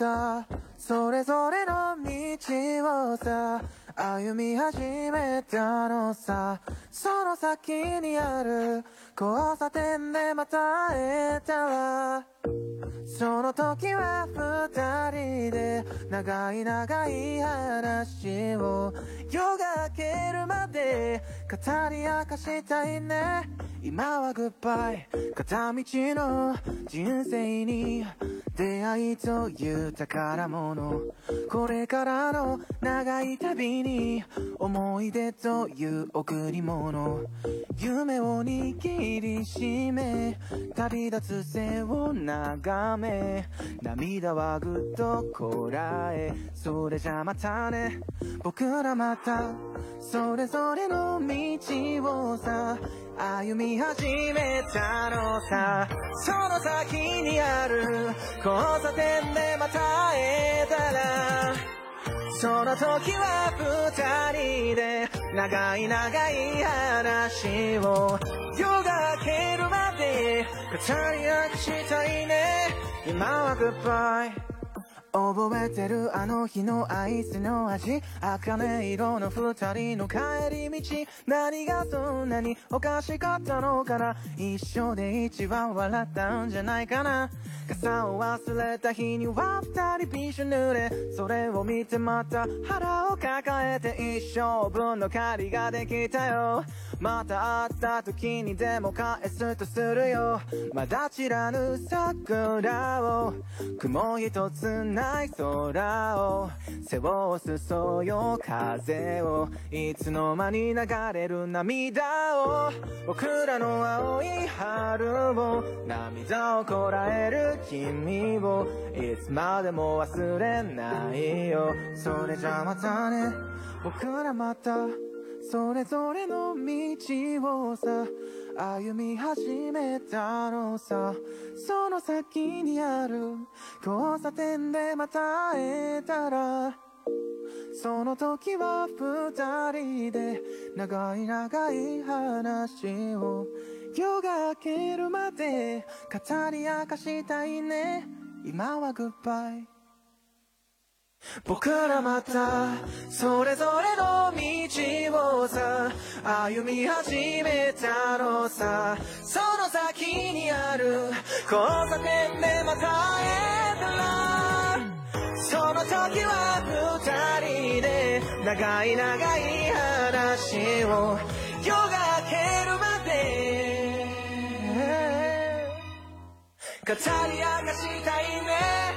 た。それぞれの道をさ歩み始めたのさ。その先にある交差点でまた会えたらその時は二人で長い長い話を夜が明けるまで語り明かしたいね。今はグッバイ。片道の人生に出会いという宝物。これからの長い旅に思い出という贈り物。夢を握りしめ旅立つ背を眺め。涙はぐっとこらえ。それじゃまたね。僕らまたそれぞれの道をさ。歩み始めたのさ。その先にある交差点でまた会えたら。その時は二人で長い長い話を。夜が明けるまで語り明かしたいね。今はグッバイ覚えてるあの日のアイスの味。茜色の二人の帰り道。何がそんなにおかしかったのかな。一緒で一番笑ったんじゃないかな。傘を忘れた日には二人びしょ濡れ。それを見てまた腹を抱えて一生分の借りができたよ。また会った時にでも返すとするよ。まだ散らぬ桜を。雲一つない空を背をすそよ風をいつの間に流れる涙を僕らの青い春を涙をこらえる君をいつまでも忘れないよそれじゃまたね僕らまたそれぞれの道をさ歩み始めたのさ。その先にある交差点でまた会えたらその時は二人で長い長い話を夜が明けるまで語り明かしたいね。今はグッバイ僕らまたそれぞれの道をさ歩み始めたのさ。その先にある交差点でまた会えたら。その時は二人で長い長い話を夜が明けるまで。語り明かしたいね。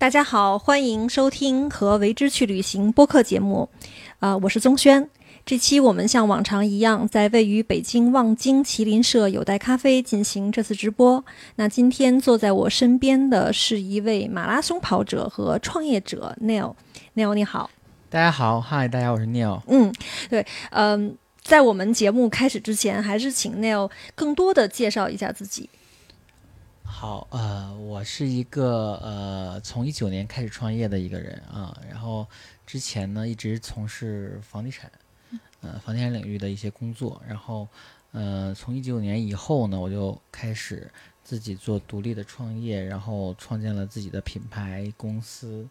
大家好，欢迎收听和为之去旅行播客节目，啊、我是宗轩。这期我们像往常一样，在位于北京望京麒麟社有待咖啡进行这次直播。那今天坐在我身边的是一位马拉松跑者和创业者 Neil。Neil 你好，大家好，嗨，大家好，我是 Neil。嗯，对，嗯、在我们节目开始之前，还是请 Neil 更多的介绍一下自己。好，呃，我是一个呃从一九年开始创业的一个人啊，然后之前呢一直从事房地产，呃房地产领域的一些工作，然后呃，从一九年以后呢，我就开始自己做独立的创业，然后创建了自己的品牌公司，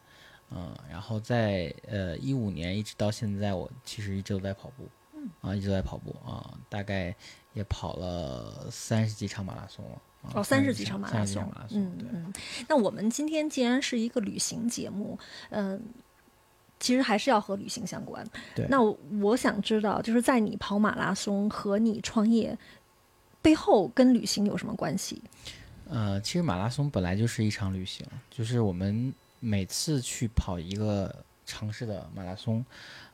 嗯、然后在呃一五年一直到现在，我其实一直都在跑步，嗯啊，一直都在跑步啊，大概也跑了三十几场马拉松了。啊哦，三十几几场马拉松拉，松，嗯嗯。那我们今天既然是一个旅行节目，嗯、其实还是要和旅行相关。对那我我想知道，就是在你跑马拉松和你创业背后，跟旅行有什么关系？呃，其实马拉松本来就是一场旅行，就是我们每次去跑一个城市的马拉松，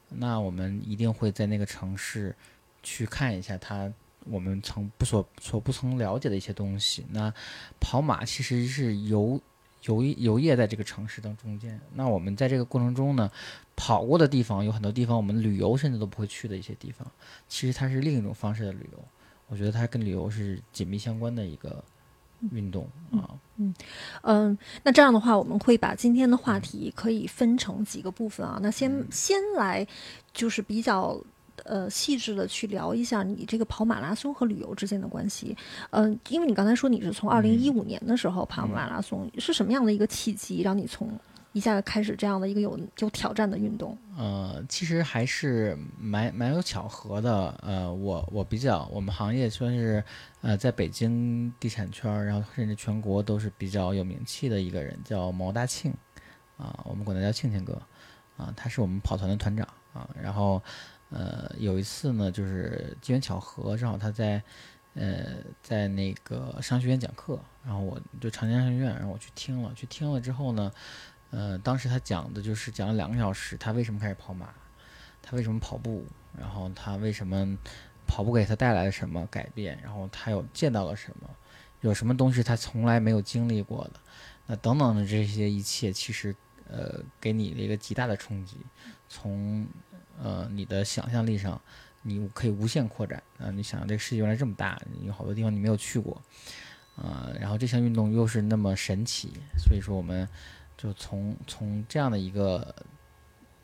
那我们一定会在那个城市去看一下它我们曾不所所不曾了解的一些东西。那跑马其实是游游游业在这个城市当中间。那我们在这个过程中呢，跑过的地方有很多地方我们旅游甚至都不会去的一些地方，其实它是另一种方式的旅游。我觉得它跟旅游是紧密相关的一个运动啊。嗯，那这样的话，我们会把今天的话题可以分成几个部分啊。那先先来就是比较呃细致的去聊一下你这个跑马拉松和旅游之间的关系。嗯、因为你刚才说你是从二零一五年的时候跑马拉松，是什么样的一个契机让你从一下开始这样的一个有有挑战的运动？呃，其实还是蛮蛮有巧合的。呃，我我比较我们行业算是呃在北京地产圈儿，然后甚至全国都是比较有名气的一个人，叫毛大庆啊，我们管他叫庆庆哥啊，他是我们跑团的团长啊。然后呃有一次呢，就是机缘巧合，正好他在呃在那个商学院讲课，然后我就长江商学院，然后我去听了，去听了之后呢。呃，当时他讲的就是讲了两个小时，他为什么开始跑马，他为什么跑步，然后他为什么跑步给他带来了什么改变，然后他有见到了什么，有什么东西他从来没有经历过的，那等等的这些一切，其实呃给你的一个极大的冲击，从呃你的想象力上，你可以无限扩展啊、你想这个世界原来这么大，有好多地方你没有去过，呃，然后这项运动又是那么神奇，所以说我们。就从从这样的一个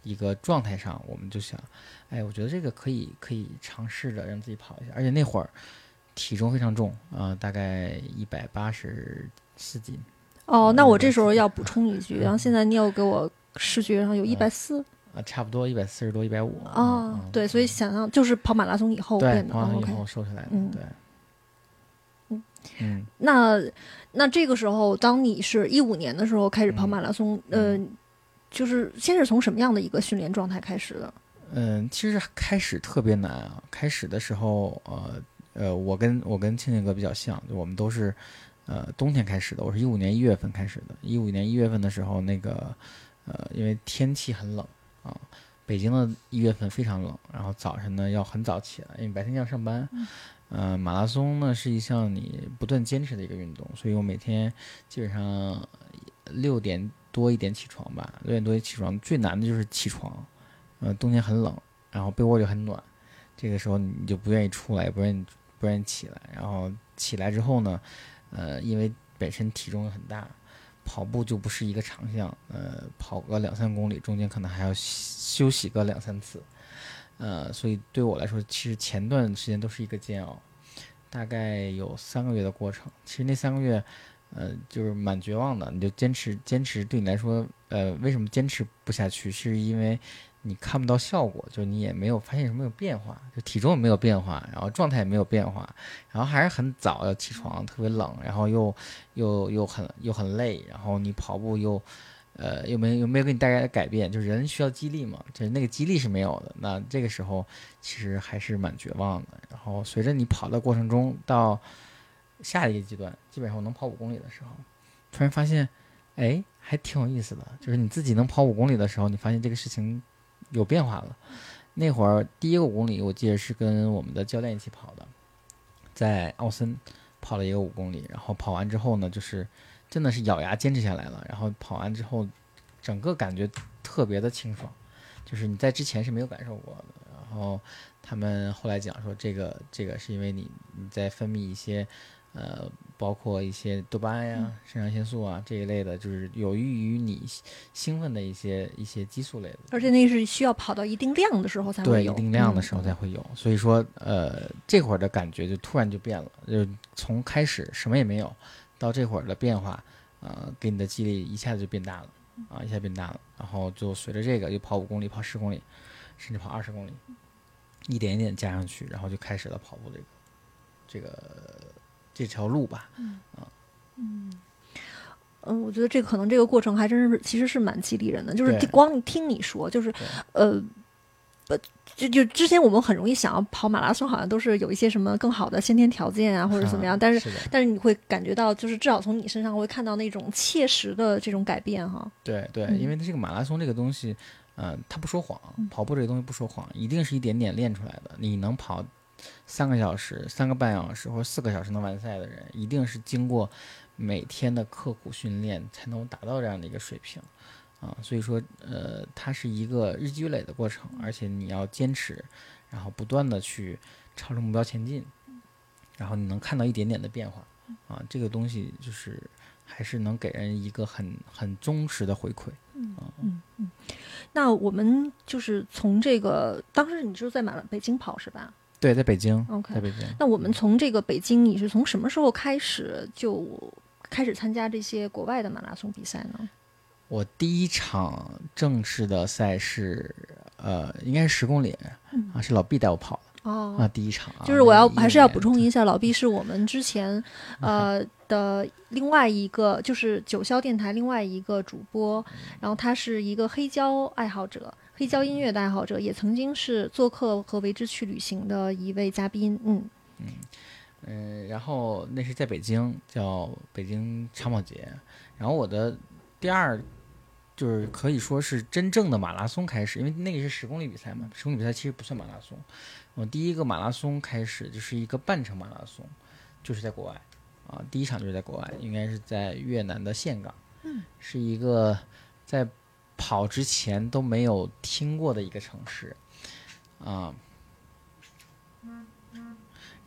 一个状态上，我们就想，哎，我觉得这个可以可以尝试着让自己跑一下，而且那会儿体重非常重啊、大概一百八十四斤哦，那我这时候要补充一句，然后现在你有给我视觉上有一百四啊，差不多一百四十多，一百五啊，对，所以想象就是跑马拉松以后对，变的。哦跑完以 OK，后瘦下来的，嗯对，嗯嗯那那这个时候，当你是一五年的时候开始跑嗯马拉松，呃，就是先是从什么样的一个训练状态开始的？嗯，其实开始特别难啊。开始的时候，呃呃，我跟我跟庆庆哥比较像，就我们都是呃冬天开始的。我是一五年一月份开始的。一五年一月份的时候，那个呃，因为天气很冷啊，北京的一月份非常冷，然后早晨呢要很早起来，因为白天要上班。呃，马拉松呢是一项你不断坚持的一个运动，所以我每天基本上六点多一点起床吧，六点多一起床，最难的就是起床。呃，冬天很冷，然后被窝里很暖，这个时候你就不愿意出来，也不愿意不愿意起来。然后起来之后呢，呃，因为本身体重很大，跑步就不是一个长项，呃，跑个两三公里，中间可能还要休息个两三次，呃，所以对我来说，其实前段时间都是一个煎熬，大概有三个月的过程。其实那三个月，呃，就是蛮绝望的。你就坚持，坚持对你来说，呃，为什么坚持不下去？是因为你看不到效果，就你也没有发现什么有变化，就体重也没有变化，然后状态也没有变化，然后还是很早要起床，特别冷，然后又又又很又很累，然后你跑步又。呃，又没有没有给你带来改变？就是人需要激励嘛，就是那个激励是没有的。那这个时候其实还是蛮绝望的。然后随着你跑的过程中，到下一个阶段，基本上我能跑五公里的时候，突然发现，哎，还挺有意思的。就是你自己能跑五公里的时候，你发现这个事情有变化了。那会儿第一个五公里，我记得是跟我们的教练一起跑的，在奥森跑了一个五公里，然后跑完之后呢，就是真的是咬牙坚持下来了。然后跑完之后，整个感觉特别的清爽，就是你在之前是没有感受过的。然后他们后来讲说，这个这个是因为你你在分泌一些呃，包括一些多巴胺呀、肾上腺素啊这一类的，就是有益于你兴奋的一些一些激素类的。而且那是需要跑到一定量的时候才会对，有，一定量的嗯时候才会有。所以说，呃，这会儿的感觉就突然就变了，就从开始什么也没有，到这会儿的变化，呃，给你的激励一下子就变大了，啊，一下变大了。然后就随着这个，就跑五公里、跑十公里，甚至跑二十公里，一点一点加上去，然后就开始了跑步这个这个这条路吧。嗯嗯，我觉得这可能这个过程还真是其实是蛮激励人的，就是光听你说，就是呃。不，就就之前我们很容易想要跑马拉松，好像都是有一些什么更好的先天条件啊，或者怎么样。啊但是是，但是你会感觉到，就是至少从你身上会看到那种切实的这种改变哈。对对，嗯因为这个马拉松这个东西，呃，它不说谎，嗯跑步这个东西不说谎，一定是一点点练出来的。你能跑三个小时、三个半小时或者四个小时能完赛的人，一定是经过每天的刻苦训练才能达到这样的一个水平。啊，所以说，呃，它是一个日积月累的过程，而且你要坚持，然后不断的去朝着目标前进，然后你能看到一点点的变化，啊，这个东西就是还是能给人一个很很忠实的回馈。嗯嗯嗯那我们就是从这个，当时你就是在马北京跑是吧？对，在北京 OK 在北京。那我们从这个北京，你是从什么时候开始就开始参加这些国外的马拉松比赛呢？我第一场正式的赛事，呃，应该是十公里嗯啊，是老毕带我跑的哦啊，第一场啊。就是我要还是要补充一下，老毕是我们之前呃的另外一个，就是九霄电台另外一个主播，然后他是一个黑胶爱好者，黑胶音乐的爱好者，也曾经是做客和为之去旅行的一位嘉宾。嗯嗯嗯，然后那是在北京，叫北京长跑节。然后我的第二就是可以说是真正的马拉松开始，因为那个是十公里比赛嘛，十公里比赛其实不算马拉松。我第一个马拉松开始就是一个半程马拉松，就是在国外啊，第一场就是在国外，应该是在越南的岘港，嗯，是一个在跑之前都没有听过的一个城市啊。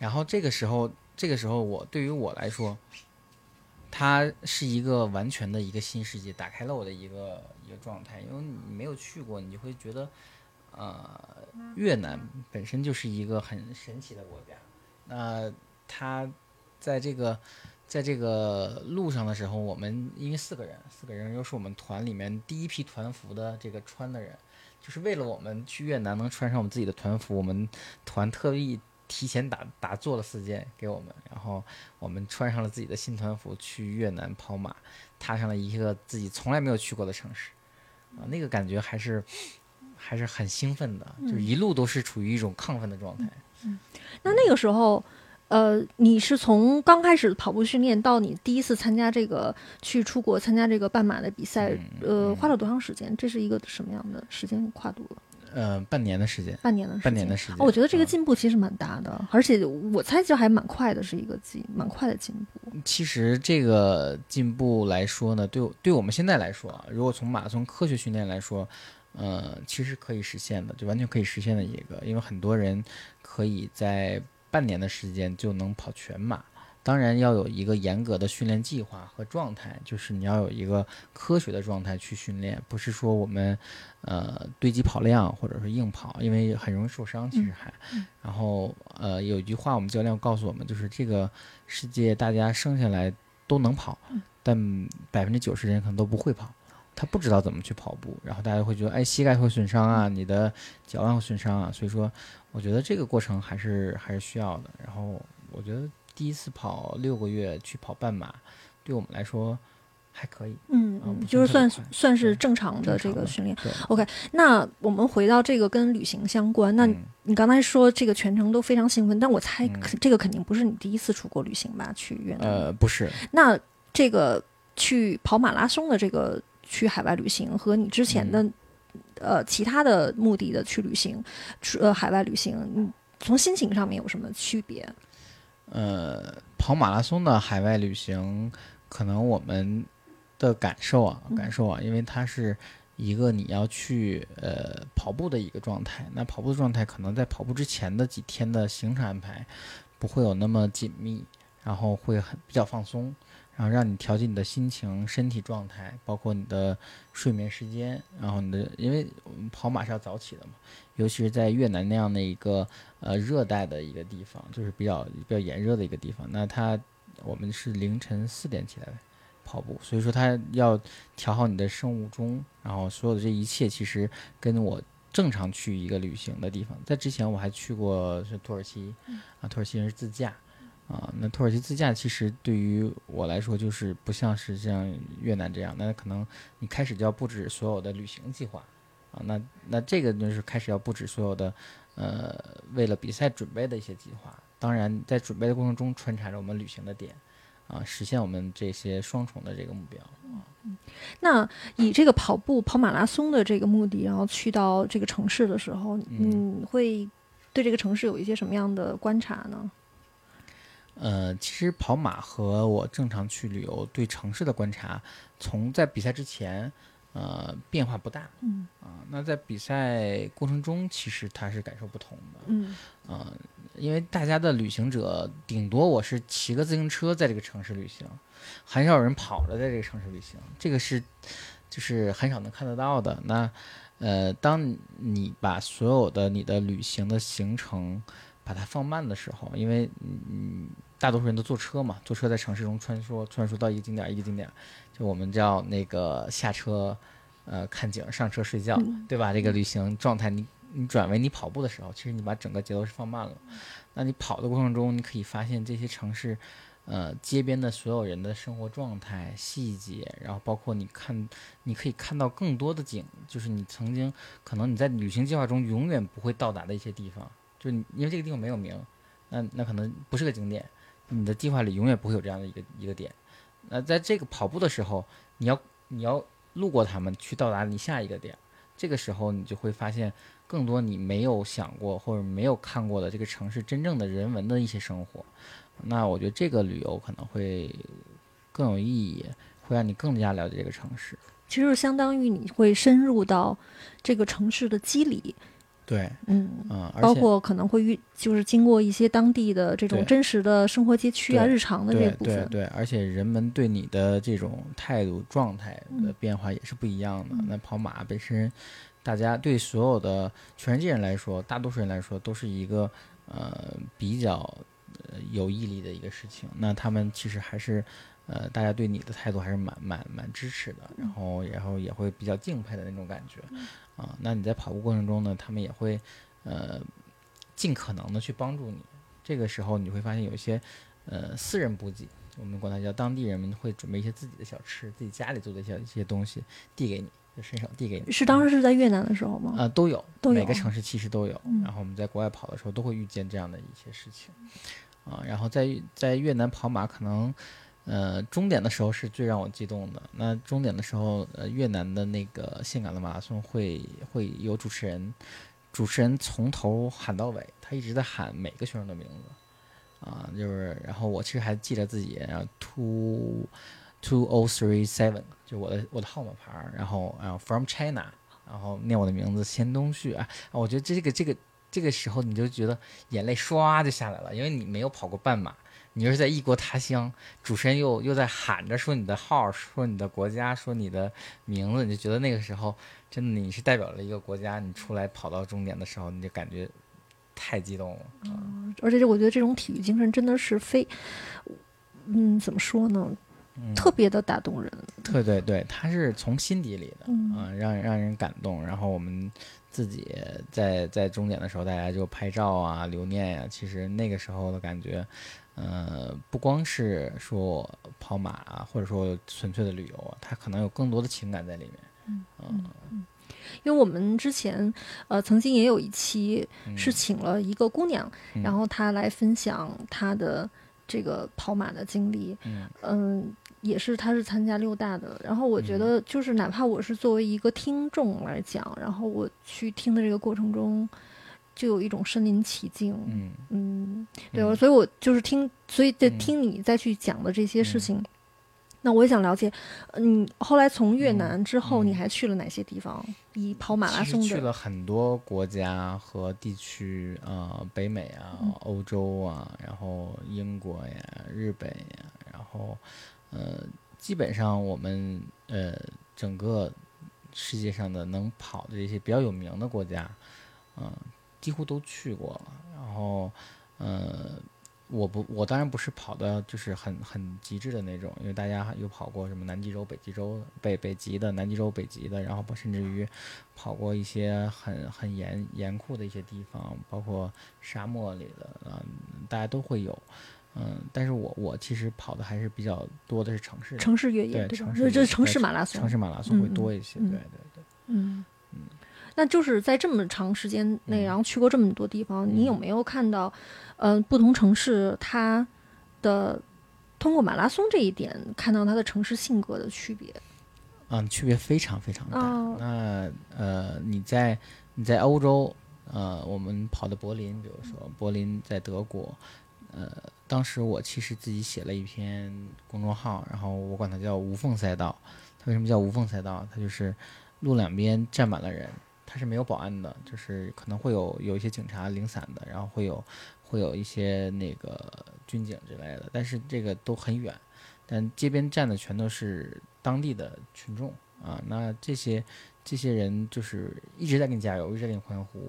然后这个时候，这个时候我对于我来说，它是一个完全的一个新世界，打开了我的一个一个状态。因为你没有去过，你就会觉得，呃，越南本身就是一个很神奇的国家。那它在这个在这个路上的时候，我们因为四个人，四个人又是我们团里面第一批团服的这个穿的人，就是为了我们去越南能穿上我们自己的团服，我们团特意提前打打做了四件给我们，然后我们穿上了自己的新团服去越南跑马，踏上了一个自己从来没有去过的城市，啊，那个感觉还是还是很兴奋的，就是一路都是处于一种亢奋的状态。那那个时候，呃，你是从刚开始跑步训练到你第一次参加这个去出国参加这个半马的比赛，嗯呃，花了多长时间？这是一个什么样的时间跨度了？呃，半年的时间，半年的时间。半年的时间。哦我觉得这个啊进步其实蛮大的，而且我猜就还蛮快的，是一个进蛮快的进步。其实这个进步来说呢，对对我们现在来说啊，如果从马拉松科学训练来说，呃，其实可以实现的，就完全可以实现的一个，因为很多人可以在半年的时间就能跑全马。当然要有一个严格的训练计划和状态，就是你要有一个科学的状态去训练，不是说我们呃堆积跑量或者是硬跑，因为很容易受伤。其实还，然后呃有一句话我们教练告诉我们，就是这个世界大家生下来都能跑，但百分之九十人可能都不会跑。他不知道怎么去跑步，然后大家会觉得，哎，膝盖会损伤啊，你的脚腕会损伤啊，所以说，我觉得这个过程还是还是需要的。然后我觉得第一次跑六个月去跑半马，对我们来说还可以。嗯嗯，就是算算是正常的这个训练。OK，，那我们回到这个跟旅行相关，那嗯你刚才说这个全程都非常兴奋，但我猜这个肯定不是你第一次出国旅行吧？去越南？呃不是，那这个去跑马拉松的这个去海外旅行和你之前的、嗯呃其他的目的的去旅行，去呃海外旅行，你从心情上面有什么区别？呃，跑马拉松的海外旅行，可能我们的感受啊，嗯。感受啊，因为它是一个你要去呃跑步的一个状态，那跑步的状态可能在跑步之前的几天的行程安排不会有那么紧密，然后会很比较放松，然后让你调节你的心情、身体状态，包括你的睡眠时间，然后你的，因为我们跑马是要早起的嘛，尤其是在越南那样的一个呃热带的一个地方，就是比较比较炎热的一个地方，那它我们是凌晨四点起来跑步，所以说它要调好你的生物钟，然后所有的这一切其实跟我正常去一个旅行的地方，在之前我还去过是土耳其，啊，土耳其人是自驾。啊，那土耳其自驾其实对于我来说就是不像是像越南这样，那可能你开始就要布置所有的旅行计划啊，那那这个就是开始要布置所有的呃为了比赛准备的一些计划。当然，在准备的过程中穿插着我们旅行的点啊，实现我们这些双重的这个目标啊。那以这个跑步跑马拉松的这个目的，然后去到这个城市的时候，你会对这个城市有一些什么样的观察呢？呃，其实跑马和我正常去旅游对城市的观察，从在比赛之前，呃，变化不大。嗯。啊，那在比赛过程中，其实它是感受不同的。嗯。啊，因为大家的旅行者，顶多我是骑个自行车在这个城市旅行，很少有人跑着在这个城市旅行，这个是就是很少能看得到的。那呃，当你把所有的你的旅行的行程把它放慢的时候，因为嗯。大多数人都坐车嘛，坐车在城市中穿梭，穿梭到一个景点一个景点，就我们叫那个下车，呃，看景，上车睡觉，对吧？这个旅行状态，你你转为你跑步的时候，其实你把整个节奏是放慢了。那你跑的过程中，你可以发现这些城市，呃，街边的所有人的生活状态、细节，然后包括你看，你可以看到更多的景，就是你曾经可能你在旅行计划中永远不会到达的一些地方，就是因为这个地方没有名，那那可能不是个景点。你的计划里永远不会有这样的一个一个点，那在这个跑步的时候，你要你要路过他们去到达你下一个点，这个时候你就会发现更多你没有想过或者没有看过的这个城市真正的人文的一些生活，那我觉得这个旅游可能会更有意义，会让你更加了解这个城市。其实相当于你会深入到这个城市的机理。对，嗯嗯，包括可能会遇，就是经过一些当地的这种真实的生活街区啊，日常的这部分。对对，而且人们对你的这种态度状态的变化也是不一样的。那跑马本身，大家对所有的全世界人来说，大多数人来说都是一个呃比较呃有毅力的一个事情。那他们其实还是。呃，大家对你的态度还是蛮蛮蛮支持的，然后然后也会比较敬佩的那种感觉，啊，那你在跑步过程中呢，他们也会呃尽可能的去帮助你。这个时候你会发现有一些呃私人补给，我们管它叫当地人们会准备一些自己的小吃，自己家里做的一些一些东西递给你，就伸手递给你。是当时是在越南的时候吗？啊，都有，每个城市其实都有。然后我们在国外跑的时候都会遇见这样的一些事情，啊，然后在在越南跑马可能。呃，终点的时候是最让我激动的。那终点的时候，呃，越南的那个性感的马拉松会会有主持人，主持人从头喊到尾，他一直在喊每个选手的名字，啊，就是，然后我其实还记得自己，然后 two two o three seven，就我的我的号码牌然后然后 from China，然后念我的名字钱东旭啊，我觉得这个这个这个时候你就觉得眼泪唰就下来了，因为你没有跑过半马。你是在异国他乡，主持人又又在喊着说你的号，说你的国家，说你的名字，你就觉得那个时候真的你是代表了一个国家，你出来跑到终点的时候，你就感觉太激动了。嗯，而且我觉得这种体育精神真的是非，嗯，怎么说呢？特别的打动人。对对对，他是从心底里的嗯，让让人感动。然后我们自己在在终点的时候，大家就拍照啊，留念呀。其实那个时候的感觉。呃，不光是说跑马啊，或者说纯粹的旅游啊，它可能有更多的情感在里面。嗯嗯，因为我们之前呃曾经也有一期是请了一个姑娘，然后她来分享她的这个跑马的经历。嗯嗯，也是她是参加六大的，然后我觉得就是哪怕我是作为一个听众来讲，然后我去听的这个过程中。就有一种身临其境，嗯。嗯，对，所以我就是听，所以在听你再去讲的这些事情，那我也想了解，嗯，后来从越嗯南之后，嗯。你还去了哪些地方？以跑马拉松的，去了很多国家和地区啊、北美啊、嗯。欧洲啊，然后英国呀、日本呀，然后呃，基本上我们呃整个世界上的能跑的这些比较有名的国家，嗯、几乎都去过了。然后呃，我不，我当然不是跑的就是很很极致的那种，因为大家有跑过什么南极洲、北极洲、北北极的、南极洲、北极的，然后甚至于跑过一些很很严严酷的一些地方，包括沙漠里的啊、大家都会有。嗯，但是我我其实跑的还是比较多的是城市，城市越野对？城市马拉松，城市马拉松会嗯嗯多一些，嗯对对对。嗯，那就是在这么长时间内，嗯然后去过这么多地方，你有嗯没有看到，呃，不同城市它的通过马拉松这一点，看到它的城市性格的区别？嗯，区别非常非常大。哦那呃，你在你在欧洲，呃，我们跑的柏林，比如说柏林在德国，呃，当时我其实自己写了一篇公众号，然后我管它叫无缝赛道。它为什么叫无缝赛道？它就是路两边站满了人，它是没有保安的，就是可能会有有一些警察零散的，然后会有会有一些那个军警之类的，但是这个都很远。但街边站的全都是当地的群众啊，那这些这些人就是一直在给你加油，一直在给你欢呼，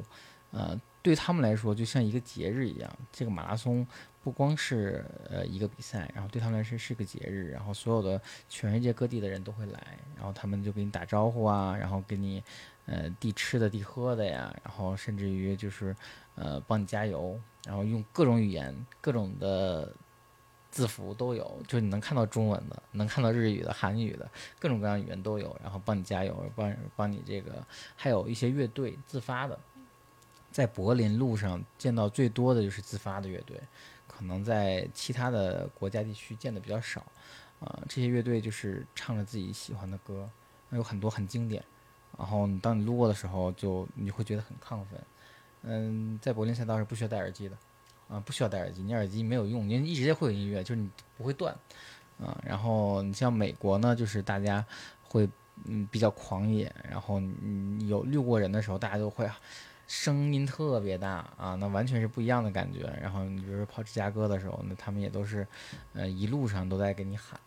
呃，对他们来说就像一个节日一样。这个马拉松不光是呃一个比赛，然后对他们来说是个节日，然后所有的全世界各地的人都会来，然后他们就给你打招呼啊，然后给你呃递吃的递喝的呀，然后甚至于就是呃帮你加油，然后用各种语言、各种的字符都有，就是你能看到中文的，能看到日语的、韩语的，各种各样语言都有，然后帮你加油，帮帮你这个，还有一些乐队自发的，在柏林路上见到最多的就是自发的乐队，可能在其他的国家地区见的比较少，啊、这些乐队就是唱着自己喜欢的歌，有很多很经典，然后当你路过的时候就你会觉得很亢奋，嗯，在柏林赛道是不需要戴耳机的。啊，不需要戴耳机，你耳机没有用，你一直会有音乐，就是你不会断，啊，然后你像美国呢，就是大家会嗯比较狂野，然后你有路过人的时候，大家都会声音特别大啊，那完全是不一样的感觉。然后你比如说跑芝加哥的时候，那他们也都是呃一路上都在给你喊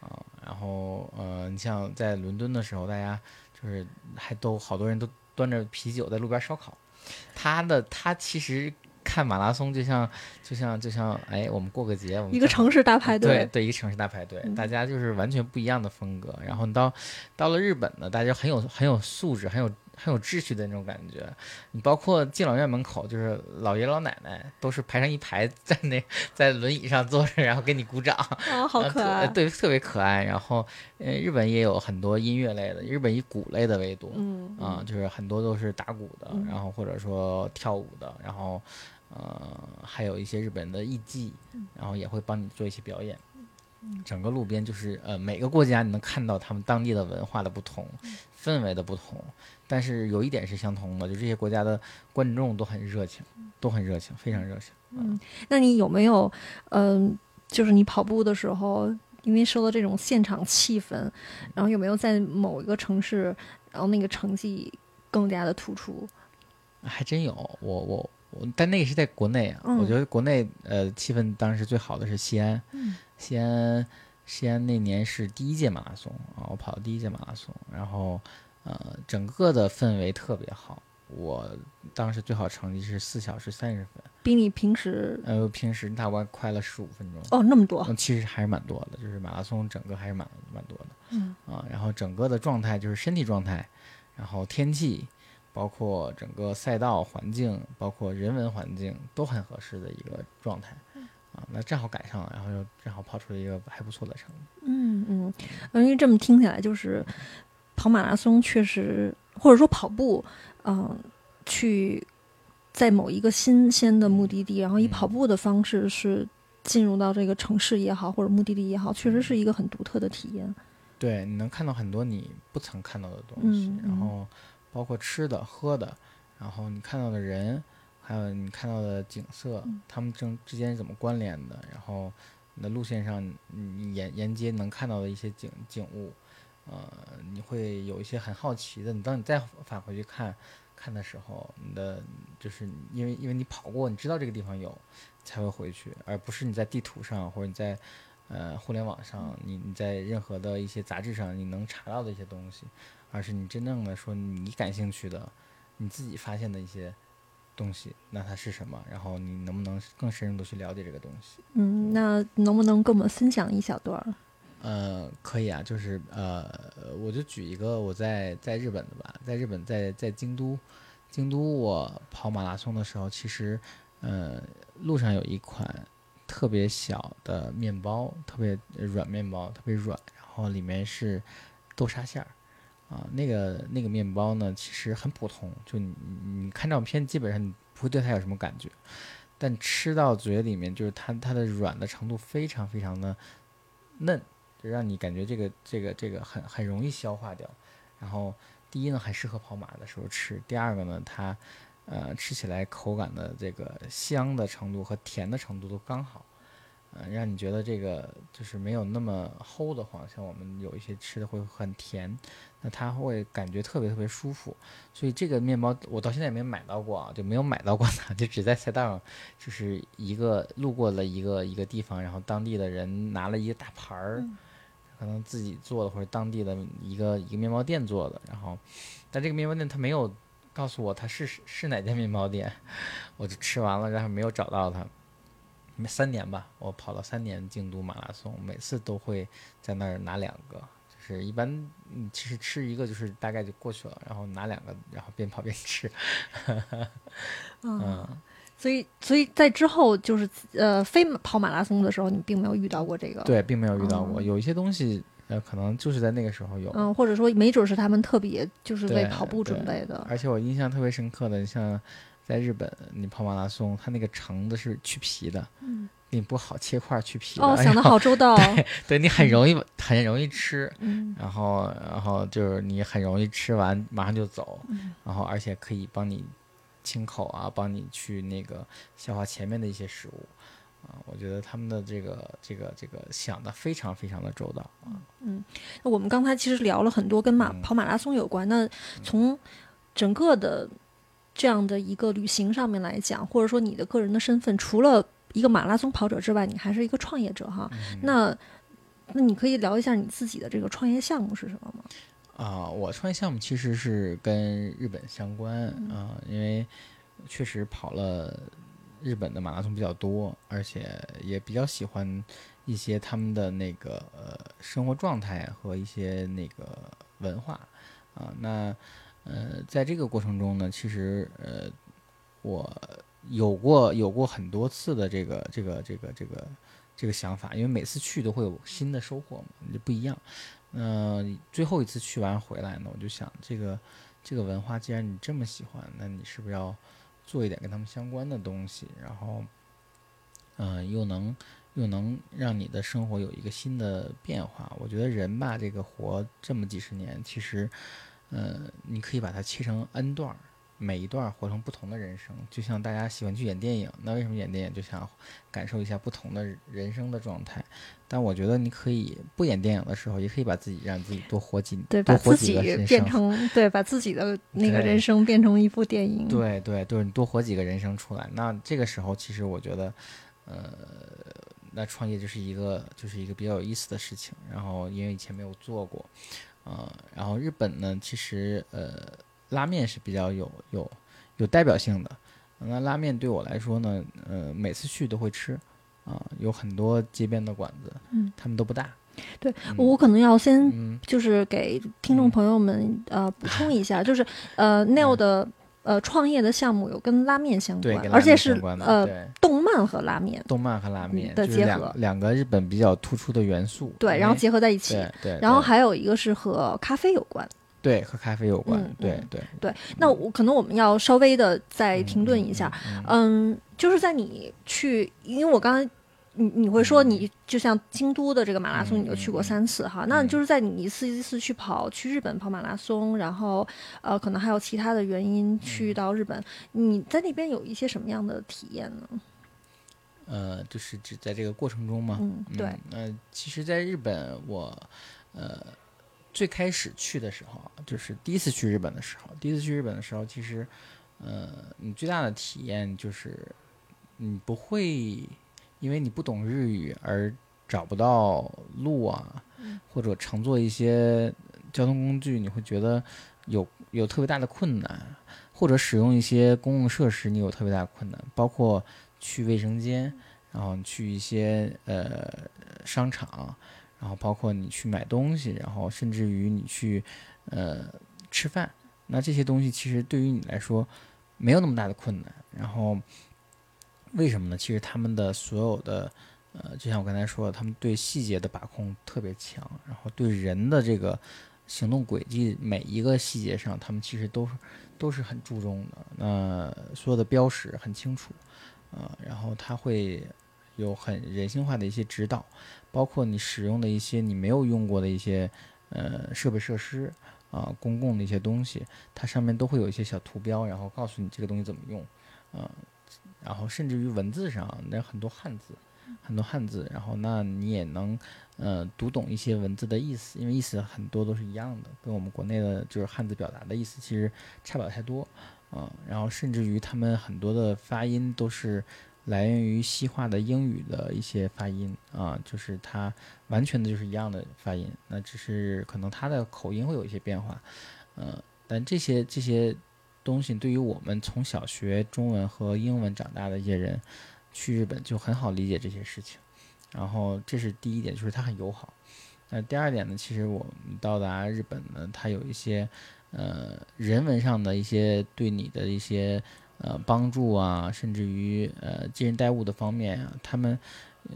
啊，然后呃你像在伦敦的时候，大家就是还都好多人都端着啤酒在路边烧烤，他的他其实。看马拉松就像就像就像哎，我们过个节，我们一个城市大排队，对对，一个城市大排队，嗯大家就是完全不一样的风格。然后你到到了日本呢，大家很有很有素质，很有很有秩序的那种感觉。你包括敬老院门口，就是老爷老奶奶都是排成一排，在那在轮椅上坐着，然后给你鼓掌，啊，好可爱，对，特别可爱。然后呃，日本也有很多音乐类的，日本以鼓类的为多。嗯啊、就是很多都是打鼓的，嗯然后或者说跳舞的，然后呃还有一些日本的艺伎，嗯然后也会帮你做一些表演。整个路边就是呃每个国家你能看到他们当地的文化的不同，嗯氛围的不同，但是有一点是相同的，就这些国家的观众都很热情，都很热情，非常热情。嗯，那你有没有，嗯、就是你跑步的时候，因为受到这种现场气氛，然后有没有在某一个城市，然后那个成绩更加的突出？还真有，我我我，但那个是在国内啊，嗯我觉得国内呃气氛当时最好的是西安，嗯西安西安那年是第一届马拉松啊，我跑的第一届马拉松，然后呃整个的氛围特别好，我当时最好成绩是四小时三十分，比你平时呃平时大概快了十五分钟，哦那么多，嗯，其实还是蛮多的，就是马拉松整个还是蛮蛮多的。嗯啊，然后整个的状态就是身体状态，然后天气，包括整个赛道环境，包括人文环境都很合适的一个状态。啊，那正好赶上了，然后又正好跑出了一个还不错的成绩。嗯嗯，因为这么听起来就是跑马拉松确实，或者说跑步，嗯、去在某一个新鲜的目的地，然后以嗯。跑步的方式是进入到这个城市也好，或者目的地也好，确实是一个很独特的体验。对，你能看到很多你不曾看到的东西，然后包括吃的、喝的，然后你看到的人，还有你看到的景色，嗯。他们正之间是怎么关联的，然后你的路线上你沿沿街能看到的一些景景物，呃，你会有一些很好奇的。你当你再返回去看看的时候，你的就是因为因为你跑过，你知道这个地方有，才会回去，而不是你在地图上或者你在呃互联网上，你你在任何的一些杂志上你能查到的一些东西，而是你真正的说你感兴趣的，你自己发现的一些东西，那它是什么？然后你能不能更深入的去了解这个东西？嗯，那能不能跟我们分享一小段儿？呃，可以啊，就是呃，我就举一个我在在日本的吧，在日本在在京都，京都我跑马拉松的时候，其实呃路上有一款特别小的面包，特别软面包，特别软，然后里面是豆沙馅儿啊，那个那个面包呢，其实很普通，就你你看照片基本上你不会对它有什么感觉，但吃到嘴里面就是它它的软的程度非常非常的嫩。让你感觉这个这个这个很很容易消化掉，然后第一呢很适合跑马的时候吃，第二个呢它呃吃起来口感的这个香的程度和甜的程度都刚好，呃让你觉得这个就是没有那么齁的慌，像我们有一些吃的会很甜，那它会感觉特别特别舒服，所以这个面包我到现在也没买到过啊，就没有买到过它，就只在菜档上，就是一个路过了一个一个地方，然后当地的人拿了一个大盘儿。可能自己做的或者当地的一个一个面包店做的，然后，但这个面包店他没有告诉我他是是哪家面包店，我就吃完了，然后没有找到他。三年吧，我跑了三年京都马拉松，每次都会在那儿拿两个，就是一般嗯其实吃一个就是大概就过去了，然后拿两个，然后边跑边吃。嗯。所以，所以在之后就是呃，非跑马拉松的时候，你并没有遇到过这个。对，并没有遇到过。有一些东西，呃，可能就是在那个时候有。嗯，或者说，没准是他们特别就是为跑步准备的。而且我印象特别深刻的，像在日本，你跑马拉松，它那个橙子是去皮的，嗯，给你剥好切块去皮。哦，想的好周到。对，对你很容易很容易吃，嗯，然后然后就是你很容易吃完马上就走，然后而且可以帮你。清口啊，帮你去那个消化前面的一些食物，啊，我觉得他们的这个这个这个想的非常非常的周到啊。嗯，那我们刚才其实聊了很多跟马跑马拉松有关。那从整个的这样的一个旅行上面来讲，或者说你的个人的身份，除了一个马拉松跑者之外，你还是一个创业者哈。那那你可以聊一下你自己的这个创业项目是什么吗？啊，我创业项目其实是跟日本相关啊，因为确实跑了日本的马拉松比较多，而且也比较喜欢一些他们的那个呃生活状态和一些那个文化啊。那呃，在这个过程中呢，其实呃，我有过有过很多次的这个这个这个这个这个想法，因为每次去都会有新的收获嘛，就不一样。嗯，最后一次去完回来呢，我就想，这个这个文化，既然你这么喜欢，那你是不是要做一点跟他们相关的东西？然后，嗯，又能又能让你的生活有一个新的变化？我觉得人吧，这个活这么几十年，其实，嗯，你可以把它切成 N 段儿。每一段活成不同的人生，就像大家喜欢去演电影，那为什么演电影就想感受一下不同的人生的状态？但我觉得你可以不演电影的时候，也可以把自己让自己多活几对，把自己变成对，把自己的 那个人生变成一部电影。对对，就是你多活几个人生出来。那这个时候，其实我觉得，呃，那创业就是一个就是一个比较有意思的事情。然后因为以前没有做过，呃，然后日本呢，其实呃。拉面是比较有有有代表性的，那拉面对我来说呢，呃，每次去都会吃，啊，有很多街边的馆子，嗯，他们都不大。对我可能要先就是给听众朋友们呃补充一下，就是呃 Neil 的呃创业的项目有跟拉面相关，而且是呃动漫和拉面，动漫和拉面的结合，两个日本比较突出的元素，对，然后结合在一起，对，然后还有一个是和咖啡有关。对，和咖啡有关。对对对，那我可能我们要稍微的再停顿一下。嗯，就是在你去，因为我刚才你你会说你就像京都的这个马拉松，你就去过三次哈。那就是在你一次一次去跑去日本跑马拉松，然后呃，可能还有其他的原因去到日本，你在那边有一些什么样的体验呢？呃，就是指在这个过程中嘛。嗯，对，呃，其实，在日本，我呃最开始去的时候，就是第一次去日本的时候，第一次去日本的时候，其实，呃，你最大的体验就是你不会因为你不懂日语而找不到路啊，或者乘坐一些交通工具，你会觉得有有特别大的困难，或者使用一些公共设施，你有特别大的困难，包括。去卫生间，然后去一些呃商场，然后包括你去买东西，然后甚至于你去呃吃饭，那这些东西其实对于你来说没有那么大的困难。然后为什么呢？其实他们的所有的呃，就像我刚才说的，他们对细节的把控特别强，然后对人的这个行动轨迹每一个细节上，他们其实都是都是很注重的。那所有的标识很清楚。啊，然后它会有很人性化的一些指导，包括你使用的一些你没有用过的一些呃设备设施啊，公共的一些东西，它上面都会有一些小图标，然后告诉你这个东西怎么用，啊，然后甚至于文字上那很多汉字，很多汉字，然后那你也能呃读懂一些文字的意思，因为意思很多都是一样的，跟我们国内的就是汉字表达的意思其实差不了太多。嗯，然后甚至于他们很多的发音都是来源于西化的英语的一些发音啊，就是它完全的就是一样的发音，那只是可能它的口音会有一些变化，嗯，但这些这些东西对于我们从小学中文和英文长大的一些人，去日本就很好理解这些事情，然后这是第一点，就是它很友好。那第二点呢，其实我们到达日本呢，它有一些。呃，人文上的一些对你的一些呃帮助啊，甚至于呃接人待物的方面啊，他们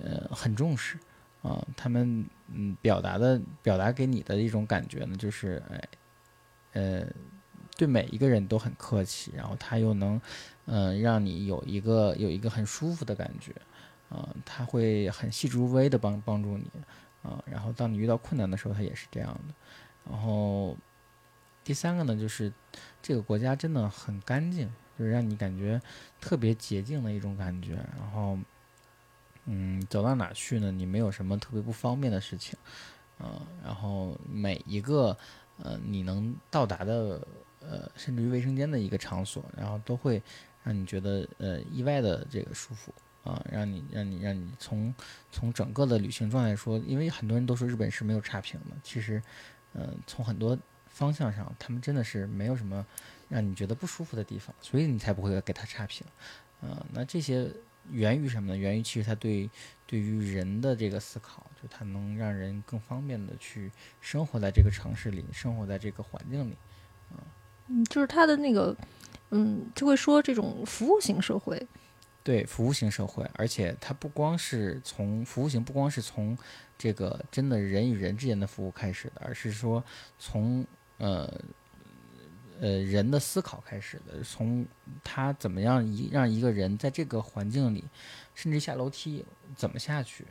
呃很重视啊，他们嗯表达的表达给你的一种感觉呢，就是哎呃对每一个人都很客气，然后他又能嗯让你有一个有一个很舒服的感觉啊，他会很细致入微的帮帮助你啊，然后当你遇到困难的时候，他也是这样的，然后。第三个呢，就是这个国家真的很干净，就是让你感觉特别洁净的一种感觉。然后，嗯，走到哪去呢？你没有什么特别不方便的事情，嗯，然后每一个呃你能到达的呃，甚至于卫生间的一个场所，然后都会让你觉得呃意外的这个舒服啊，让你让你让你从从整个的旅行状态说，因为很多人都说日本是没有差评的，其实，嗯，从很多。方向上，他们真的是没有什么让你觉得不舒服的地方，所以你才不会给他差评。嗯，那这些源于什么呢？源于其实他对对于人的这个思考，就他能让人更方便的去生活在这个城市里，生活在这个环境里。嗯，就是他的那个，嗯，就会说这种服务型社会。对，服务型社会，而且它不光是从服务型，不光是从这个真的人与人之间的服务开始的，而是说从。呃，呃，人的思考开始的，从他怎么样一让一个人在这个环境里，甚至下楼梯怎么下去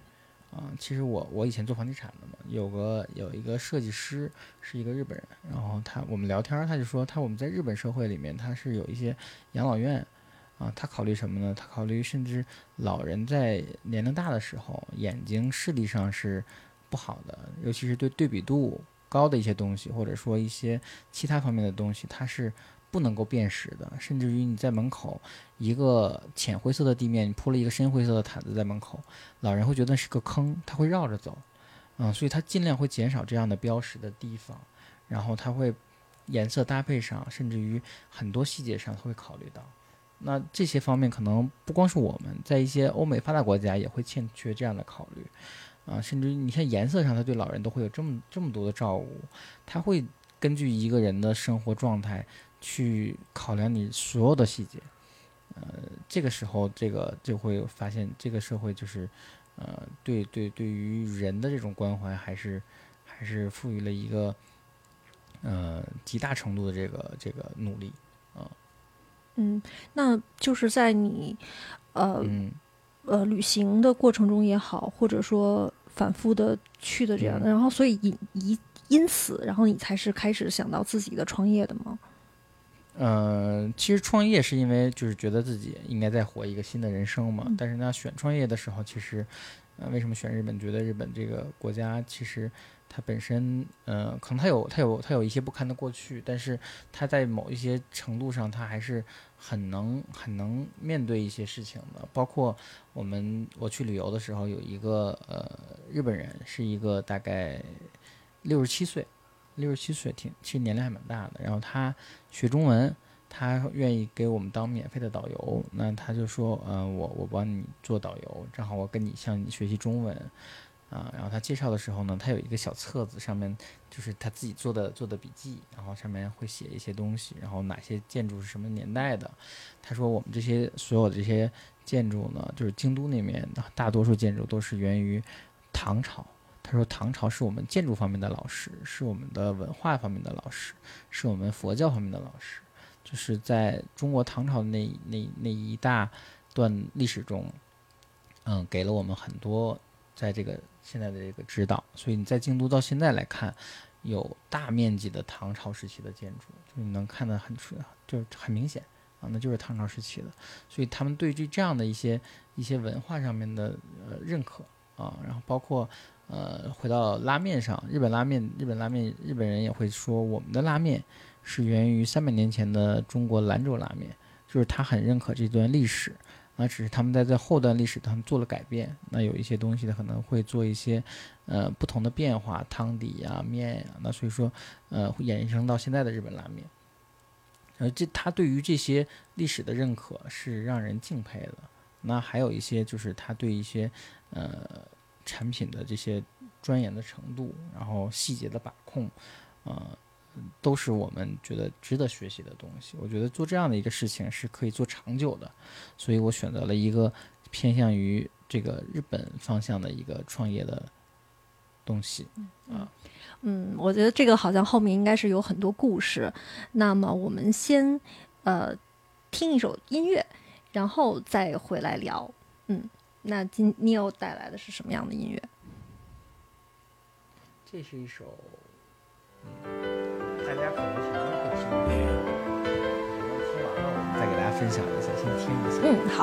啊？其实我我以前做房地产的嘛，有个有一个设计师是一个日本人，然后他我们聊天，他就说他我们在日本社会里面，他是有一些养老院啊，他考虑什么呢？他考虑甚至老人在年龄大的时候，眼睛视力上是不好的，尤其是对对比度。高的一些东西，或者说一些其他方面的东西，它是不能够辨识的。甚至于你在门口一个浅灰色的地面，你铺了一个深灰色的毯子在门口，老人会觉得是个坑，他会绕着走。嗯，所以他尽量会减少这样的标识的地方，然后他会颜色搭配上，甚至于很多细节上他会考虑到。那这些方面可能不光是我们在一些欧美发达国家也会欠缺这样的考虑。啊，甚至你看颜色上，他对老人都会有这么这么多的照顾，他会根据一个人的生活状态去考量你所有的细节。呃，这个时候，这个就会发现，这个社会就是，呃，对对对于人的这种关怀，还是还是赋予了一个，呃，极大程度的这个这个努力啊。嗯，那就是在你，呃，呃，旅行的过程中也好，或者说。反复的去的这样的，然后所以因因因此，然后你才是开始想到自己的创业的吗？嗯，其实创业是因为就是觉得自己应该再活一个新的人生嘛。嗯但是呢，选创业的时候，其实，呃，为什么选日本？觉得日本这个国家其实他本身，呃，可能他有他有他有一些不堪的过去，但是他在某一些程度上，他还是很能很能面对一些事情的。包括我们我去旅游的时候，有一个呃日本人，是一个大概六十七岁，六十七岁，挺其实年龄还蛮大的。然后他学中文，他愿意给我们当免费的导游。那他就说，嗯、我我帮你做导游，正好我跟你向你学习中文。啊，然后他介绍的时候呢，他有一个小册子，上面就是他自己做的做的笔记，然后上面会写一些东西，然后哪些建筑是什么年代的。他说我们这些所有的这些建筑呢，就是京都那边的大多数建筑都是源于唐朝。他说唐朝是我们建筑方面的老师，是我们的文化方面的老师，是我们佛教方面的老师。就是在中国唐朝那那那一大段历史中，嗯，给了我们很多在这个现在的这个指导。所以你在京都到现在来看，有大面积的唐朝时期的建筑，就你能看得很出，就很明显啊，那就是唐朝时期的。所以他们对这这样的一些一些文化上面的呃认可啊，然后包括呃回到拉面上，日本拉面，日本拉面，日本人也会说我们的拉面是源于三百年前的中国兰州拉面，就是他很认可这段历史。那只是他们在在后段历史他们做了改变，那有一些东西呢可能会做一些呃不同的变化，汤底呀、面呀，那所以说呃会衍生到现在的日本拉面。呃，这他对于这些历史的认可是让人敬佩的。那还有一些就是他对一些呃产品的这些钻研的程度，然后细节的把控，呃，都是我们觉得值得学习的东西。我觉得做这样的一个事情是可以做长久的，所以我选择了一个偏向于这个日本方向的一个创业的东西啊。嗯，我觉得这个好像后面应该是有很多故事。那么我们先呃听一首音乐，然后再回来聊。嗯，那今 Neil 带来的是什么样的音乐？这是一首，嗯，大家可能前面会听过，等我听完了，我们再给大家分享一下，先听一下。嗯，好。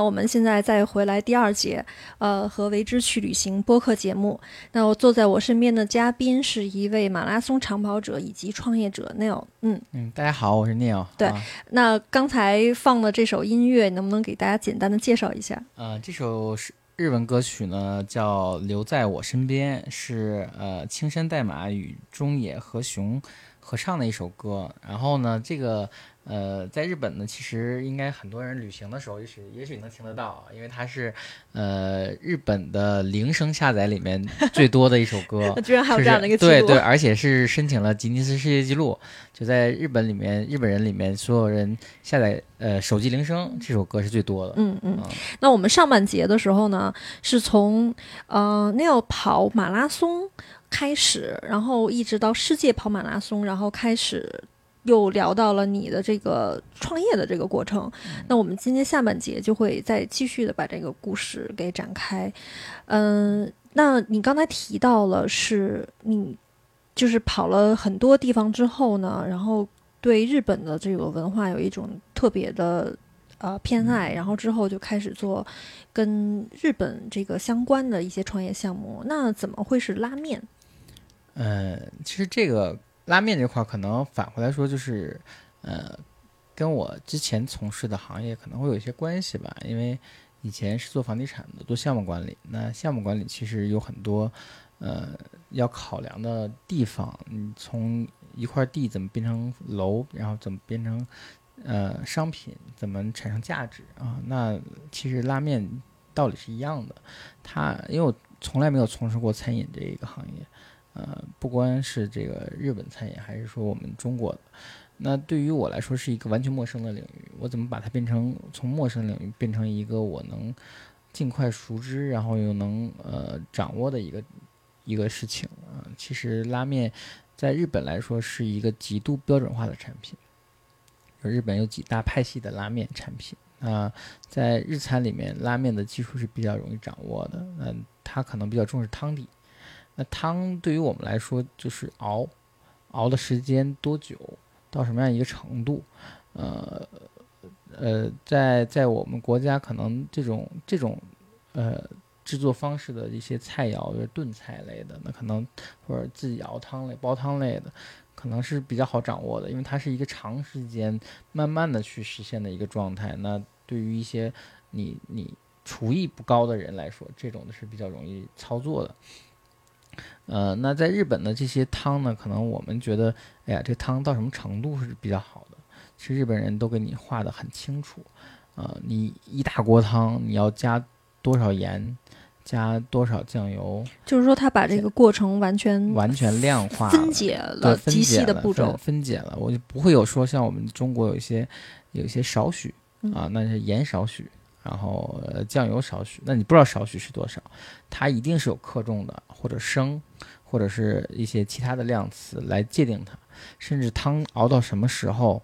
那我们现在再回来第二节，呃，和为之去旅行播客节目。那我坐在我身边的嘉宾是一位马拉松长跑者以及创业者 Neil。嗯，嗯，大家好，我是 Neil。对啊那刚才放的这首音乐，能不能给大家简单的介绍一下？呃，这首是日文歌曲呢，叫《留在我身边》，是呃青山代码与中野和雄合唱的一首歌。然后呢，这个呃在日本呢，其实应该很多人旅行的时候，也许也许能听得到，因为它是呃日本的铃声下载里面最多的一首歌那。居然还有这样的一个记录，对对，而且是申请了吉尼斯世界纪录，就在日本里面，日本人里面所有人下载呃手机铃声这首歌是最多的。嗯嗯啊，那我们上半节的时候呢，是从呃 Neil 跑马拉松开始，然后一直到世界跑马拉松，然后开始又聊到了你的这个创业的这个过程。那我们今天下半节就会再继续的把这个故事给展开。嗯，那你刚才提到了是你就是跑了很多地方之后呢，然后对日本的这个文化有一种特别的呃偏爱，然后之后就开始做跟日本这个相关的一些创业项目。那怎么会是拉面？呃，其实这个拉面这块可能反过来说，就是呃，跟我之前从事的行业可能会有一些关系吧。因为以前是做房地产的，做项目管理。那项目管理其实有很多呃要考量的地方。你从一块地怎么变成楼，然后怎么变成呃商品，怎么产生价值啊？那其实拉面道理是一样的。它因为我从来没有从事过餐饮这一个行业。呃，不光是这个日本餐饮，还是说我们中国的，那对于我来说是一个完全陌生的领域。我怎么把它变成从陌生领域变成一个我能尽快熟知，然后又能呃掌握的一个一个事情啊、其实拉面在日本来说是一个极度标准化的产品。日本有几大派系的拉面产品啊、在日餐里面，拉面的技术是比较容易掌握的。嗯、它可能比较重视汤底。那汤对于我们来说，就是熬，熬的时间多久，到什么样一个程度，呃呃，在在我们国家可能这种这种呃制作方式的一些菜肴，就是炖菜类的，那可能或者自己熬汤类、煲汤类的，可能是比较好掌握的，因为它是一个长时间慢慢的去实现的一个状态。那对于一些你你厨艺不高的人来说，这种的是比较容易操作的。呃，那在日本的这些汤呢，可能我们觉得，哎呀，这汤到什么程度是比较好的？其实日本人都给你画的很清楚。呃，你一大锅汤，你要加多少盐，加多少酱油，就是说他把这个过程完全完全量化了分解了极分解了细的步骤分，分解了，我就不会有说像我们中国有一些有一些少许嗯啊，那是盐少许，然后呃酱油少许，那你不知道少许是多少，它一定是有克重的，或者升，或者是一些其他的量词来界定它，甚至汤熬到什么时候，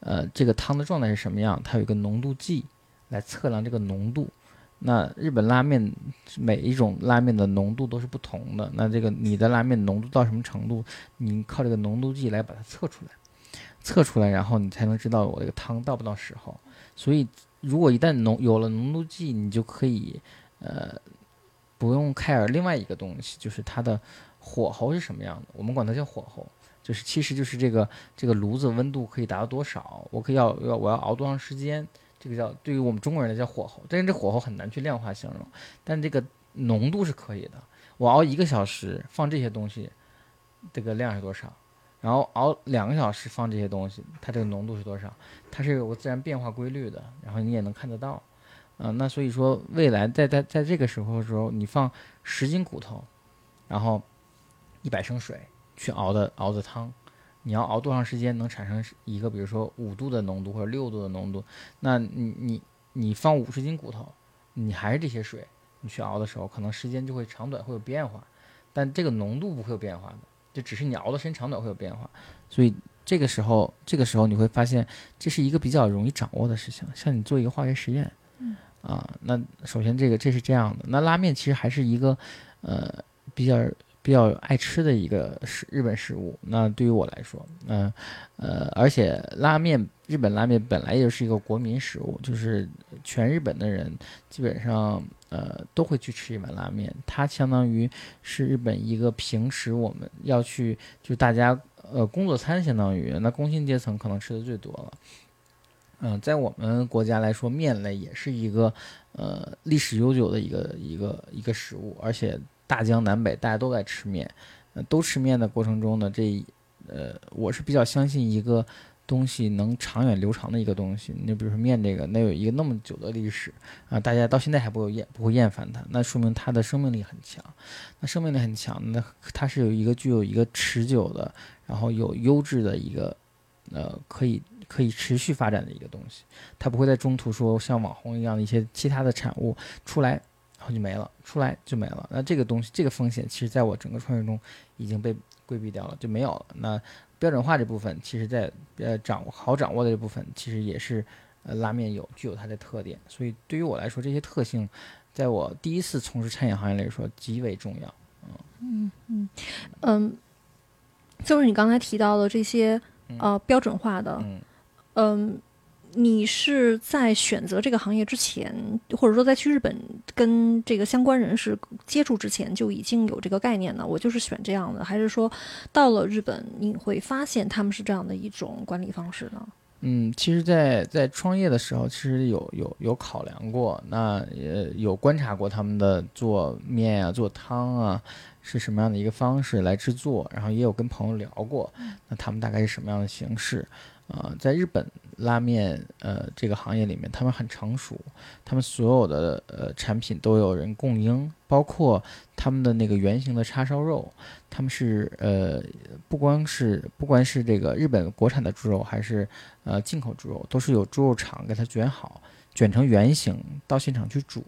呃，这个汤的状态是什么样，它有一个浓度计来测量这个浓度。那日本拉面每一种拉面的浓度都是不同的，那这个你的拉面浓度到什么程度，你靠这个浓度计来把它测出来，测出来，然后你才能知道我这个汤到不到时候。所以，如果一旦浓有了浓度计，你就可以呃不用 care 另外一个东西，就是它的火候是什么样的，我们管它叫火候。就是其实就是这个这个炉子温度可以达到多少，我可以要要我要熬多长时间，这个叫对于我们中国人来叫火候，但是这火候很难去量化形容，但这个浓度是可以的。我熬一个小时放这些东西，这个量是多少？然后熬两个小时放这些东西，它这个浓度是多少？它是有个自然变化规律的，然后你也能看得到。嗯、那所以说未来在在在这个时候的时候，你放十斤骨头，然后一百升水去熬的熬的汤，你要熬多长时间能产生一个比如说五度的浓度或者六度的浓度？那你你你放五十斤骨头，你还是这些水，你去熬的时候，可能时间就会长短会有变化，但这个浓度不会有变化的，就只是你熬的时间长短会有变化。所以这个时候，这个时候你会发现，这是一个比较容易掌握的事情，像你做一个化学实验，啊，那首先这个这是这样的。那拉面其实还是一个呃比较比较爱吃的一个食日本食物。那对于我来说，嗯呃，而且拉面日本拉面本来也是一个国民食物，就是全日本的人基本上呃都会去吃一碗拉面。它相当于是日本一个平时我们要去就大家呃工作餐，相当于那工薪阶层可能吃的最多了。嗯，在我们国家来说，面类也是一个呃历史悠久的一个一个一个食物，而且大江南北大家都在吃面，呃，都吃面的过程中呢，这呃我是比较相信一个东西能长远流长的一个东西。你比如说面这个，那有一个那么久的历史啊，大家到现在还不会厌不会厌烦它，那说明它的生命力很强。那生命力很强，那它是有一个具有一个持久的，然后有优质的一个呃可以可以持续发展的一个东西，它不会在中途说像网红一样的一些其他的产物出来，后就没了，出来就没了。那这个东西这个风险，其实在我整个创业中已经被规避掉了，就没有了。那标准化这部分，其实在呃掌握好掌握的这部分，其实也是呃拉面有具有它的特点，所以对于我来说，这些特性，在我第一次从事餐饮行业来说极为重要。嗯嗯嗯，就是你刚才提到的这些呃标准化的，嗯。嗯，你是在选择这个行业之前，或者说在去日本跟这个相关人士接触之前就已经有这个概念呢？我就是选这样的，还是说到了日本你会发现他们是这样的一种管理方式呢？嗯，其实在，在创业的时候，其实有有有考量过，那也有观察过他们的做面啊、做汤啊是什么样的一个方式来制作，然后也有跟朋友聊过，那他们大概是什么样的形式？啊、在日本拉面呃这个行业里面，他们很成熟，他们所有的呃产品都有人供应，包括他们的那个圆形的叉烧肉，他们是呃不光是不光是这个日本国产的猪肉，还是呃进口猪肉，都是有猪肉厂给它卷好，卷成圆形，到现场去煮，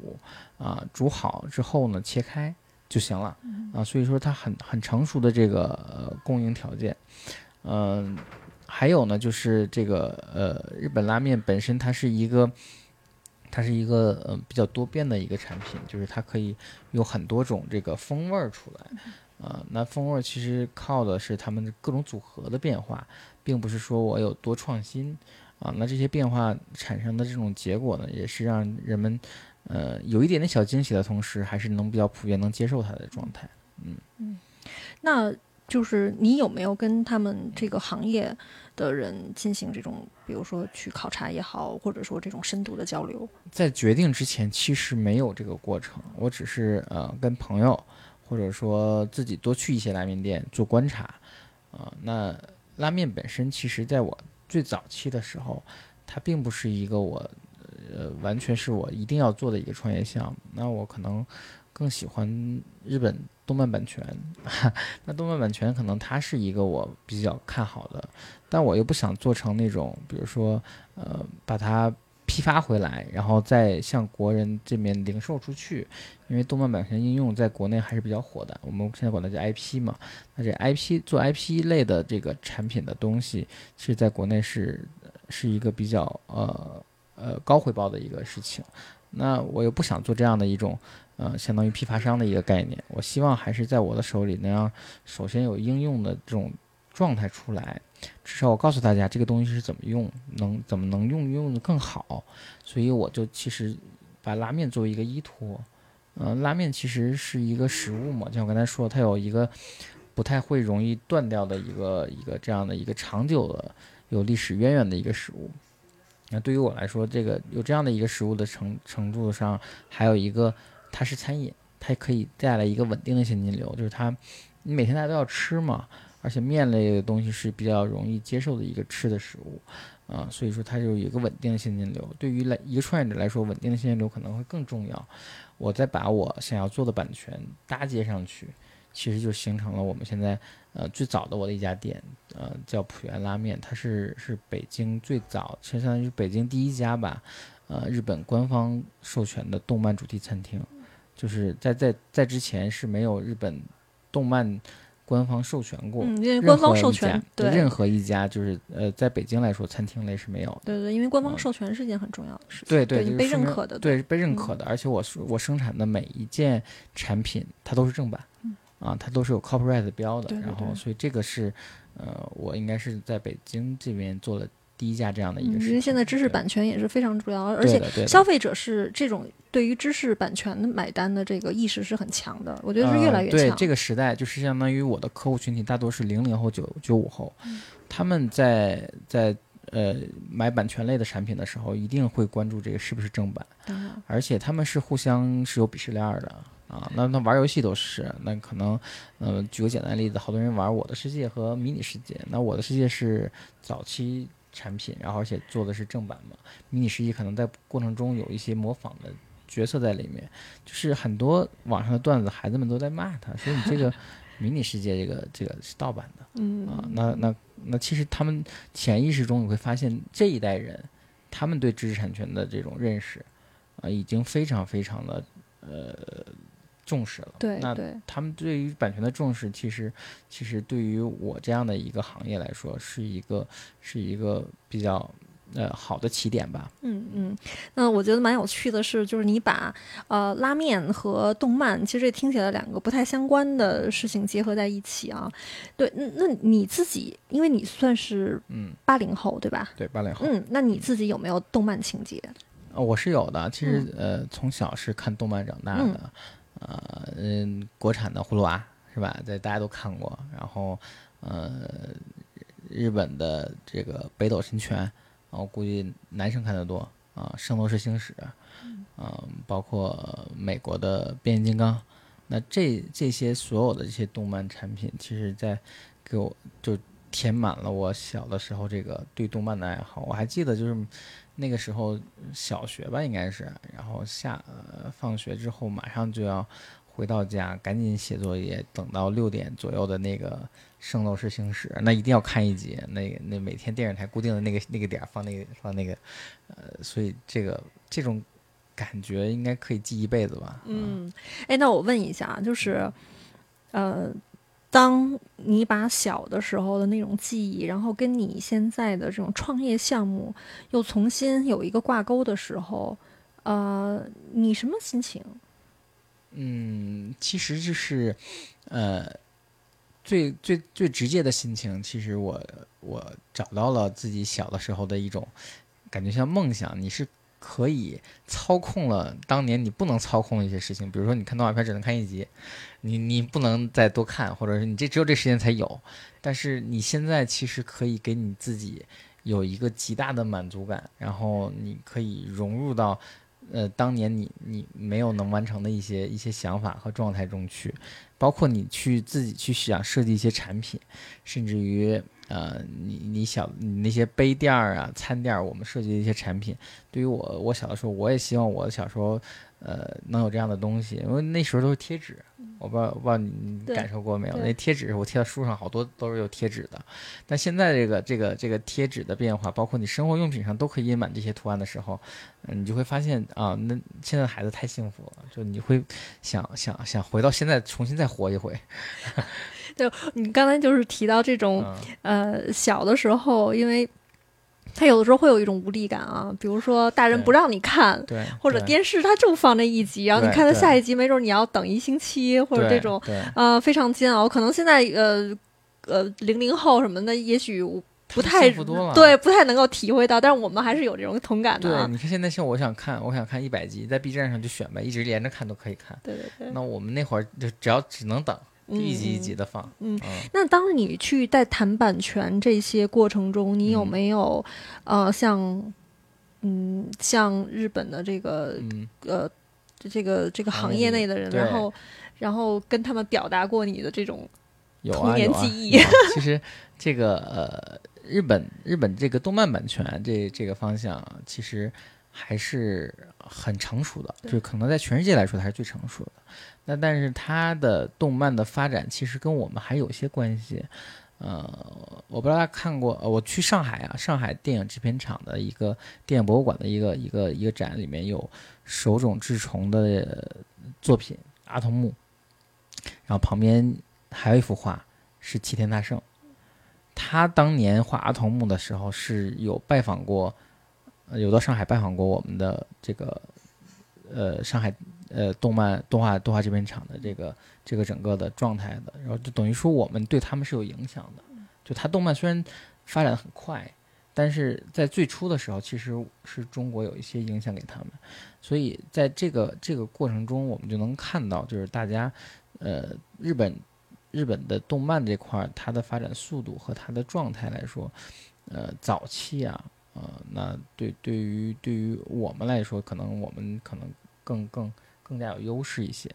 啊、煮好之后呢切开就行了，啊，所以说它很很成熟的这个呃供应条件，嗯、还有呢就是这个呃日本拉面本身它是一个。它是一个呃比较多变的一个产品，就是它可以有很多种这个风味儿出来，啊、那风味儿其实靠的是它们各种组合的变化，并不是说我有多创新啊。那这些变化产生的这种结果呢，也是让人们呃有一点点小惊喜的同时，还是能比较普遍能接受它的状态。嗯嗯那就是你有没有跟他们这个行业的人进行这种，比如说去考察也好，或者说这种深度的交流？在决定之前，其实没有这个过程，我只是呃跟朋友，或者说自己多去一些拉面店做观察，啊、那拉面本身其实在我最早期的时候，它并不是一个我呃完全是我一定要做的一个创业项目，那我可能更喜欢日本动漫版权。那动漫版权可能它是一个我比较看好的，但我又不想做成那种，比如说呃把它批发回来，然后再向国人这边零售出去，因为动漫版权应用在国内还是比较火的，我们现在管它叫 IP 嘛。那这 IP 做 IP 类的这个产品的东西，其实在国内是是一个比较呃呃高回报的一个事情。那我又不想做这样的一种呃相当于批发商的一个概念，我希望还是在我的手里能让首先有应用的这种状态出来，至少我告诉大家这个东西是怎么用，能怎么能用用的更好。所以我就其实把拉面作为一个依托。嗯、拉面其实是一个食物嘛，像我刚才说，它有一个不太会容易断掉的一个一个这样的一个长久的有历史渊源的一个食物。那对于我来说，这个有这样的一个食物的程程度上，还有一个它是餐饮，它可以带来一个稳定的现金流，就是它你每天大家都要吃嘛，而且面类的东西是比较容易接受的一个吃的食物。啊，所以说它就有一个稳定的现金流。对于来一个创业者来说，稳定的现金流可能会更重要。我再把我想要做的版权搭接上去，其实就形成了我们现在呃最早的我的一家店，呃叫浦原拉面，它是是北京最早，其实相当于北京第一家吧，呃日本官方授权的动漫主题餐厅，就是在在在之前是没有日本动漫官方授权过。嗯，因为任官方授权家，对任何一家就是呃，在北京来说，餐厅类是没有的。对对，因为官方嗯授权是一件很重要的事情，对对，你被认可的，对被认嗯可的，而且我是我生产的每一件产品，它都是正版，啊，它都是有 copyright 标的。然后，所以这个是，呃，我应该是在北京这边做了第一家这样的一个事情。嗯因为现在知识版权也是非常重要，而且消费者是这种对于知识版权的买单的这个意识是很强的，我觉得是越来越强。呃对这个时代，就是相当于我的客户群体大多是零零后、九九五后，嗯他们在在呃买版权类的产品的时候，一定会关注这个是不是正版。而且他们是互相是有鄙视链儿的啊。那那玩游戏都是，那可能，呃，举个简单的例子，好多人玩《我的世界》和《迷你世界》，那《我的世界》是早期产品，然后而且做的是正版嘛，《迷你世界》可能在过程中有一些模仿的角色在里面，就是很多网上的段子，孩子们都在骂他，说你这个 《迷你世界》这个这个是盗版的。嗯啊，那那那其实他们潜意识中你会发现，这一代人他们对知识产权的这种认识啊，已经非常非常的呃重视了。那对那，他们对于版权的重视，其实其实对于我这样的一个行业来说，是一个是一个比较呃好的起点吧。嗯嗯，那我觉得蛮有趣的是，就是你把呃拉面和动漫，其实这听起来两个不太相关的事情结合在一起啊。对，那那你自己，因为你算是嗯，八零后对吧？对，八零后。嗯，那你自己有没有动漫情节？呃，我是有的。其实、呃，从小是看动漫长大嗯的，呃，嗯，国产的葫芦娃是吧？在大家都看过。然后，呃，日本的这个北斗神拳，我估计男生看的多啊，圣斗士星矢，嗯、包括美国的变形金刚。那这这些所有的这些动漫产品，其实在给我就填满了我小的时候这个对动漫的爱好。我还记得就是那个时候小学吧，应该是，然后下呃放学之后马上就要回到家，赶紧写作业，等到六点左右的那个《圣斗士星矢》，那一定要看一集。那那每天电视台固定的那个那个点儿放那个放那个，呃，所以这个这种感觉应该可以记一辈子吧。嗯，哎，那我问一下，就是，呃，当你把小的时候的那种记忆，然后跟你现在的这种创业项目又重新有一个挂钩的时候，呃，你什么心情？嗯，其实就是，呃，最最最直接的心情，其实我我找到了自己小的时候的一种感觉，像梦想，你是可以操控了当年你不能操控的一些事情，比如说你看动画片只能看一集，你你不能再多看，或者是你这只有这时间才有，但是你现在其实可以给你自己有一个极大的满足感，然后你可以融入到。呃，当年你你没有能完成的一些一些想法和状态中去，包括你去自己去想设计一些产品，甚至于呃，你你小你那些杯垫儿啊、餐垫儿，我们设计的一些产品，对于我我小的时候，我也希望我小时候呃能有这样的东西，因为那时候都是贴纸，我不知道我不知道你你感受过没有？那贴纸我贴到书上好多都是有贴纸的，但现在这个这个这个贴纸的变化，包括你生活用品上都可以印满这些图案的时候，嗯，你就会发现啊，那现在的孩子太幸福了，就你会想想想回到现在重新再活一回，你刚才就是提到这种嗯，呃，小的时候，因为他有的时候会有一种无力感啊，比如说大人不让你看，对，或者电视它就放这一集，然后你看它对下一集，没准你要等一星期，或者这种对呃非常煎熬。可能现在呃呃零零后什么的，也许不太对，不太能够体会到，但是我们还是有这种同感的对，啊。你看现在像我想看，我想看一百集，在 B 站上就选呗，一直连着看都可以看。对对对。那我们那会儿就只要只能等，就一集一集的放。嗯嗯。那当你去在谈版权这些过程中，你有嗯。没有、呃像嗯像日本的这个嗯，呃这个这个行行业内的人，然后然后跟他们表达过你的这种童年记忆其实这个呃，日本日本这个动漫版权这这个方向，其实还是很成熟的，就可能在全世界来说它是最成熟的。那但是它的动漫的发展其实跟我们还有些关系。呃，我不知道大家看过，呃我去上海啊，上海电影制片厂的一个电影博物馆的一个一个一个展，里面有手冢治虫的呃作品《阿童木》，然后旁边还有一幅画是齐天大圣，他当年画阿童木的时候是有拜访过，呃有到上海拜访过我们的这个呃上海呃动漫动画动画制片厂的这个这个整个的状态的，然后就等于说我们对他们是有影响的。就他动漫虽然发展得很快，但是在最初的时候，其实是中国有一些影响给他们，所以在这个这个过程中，我们就能看到，就是大家呃日本日本的动漫这块儿，它的发展速度和它的状态来说，呃早期啊，呃那对对于对于我们来说，可能我们可能更更更加有优势一些。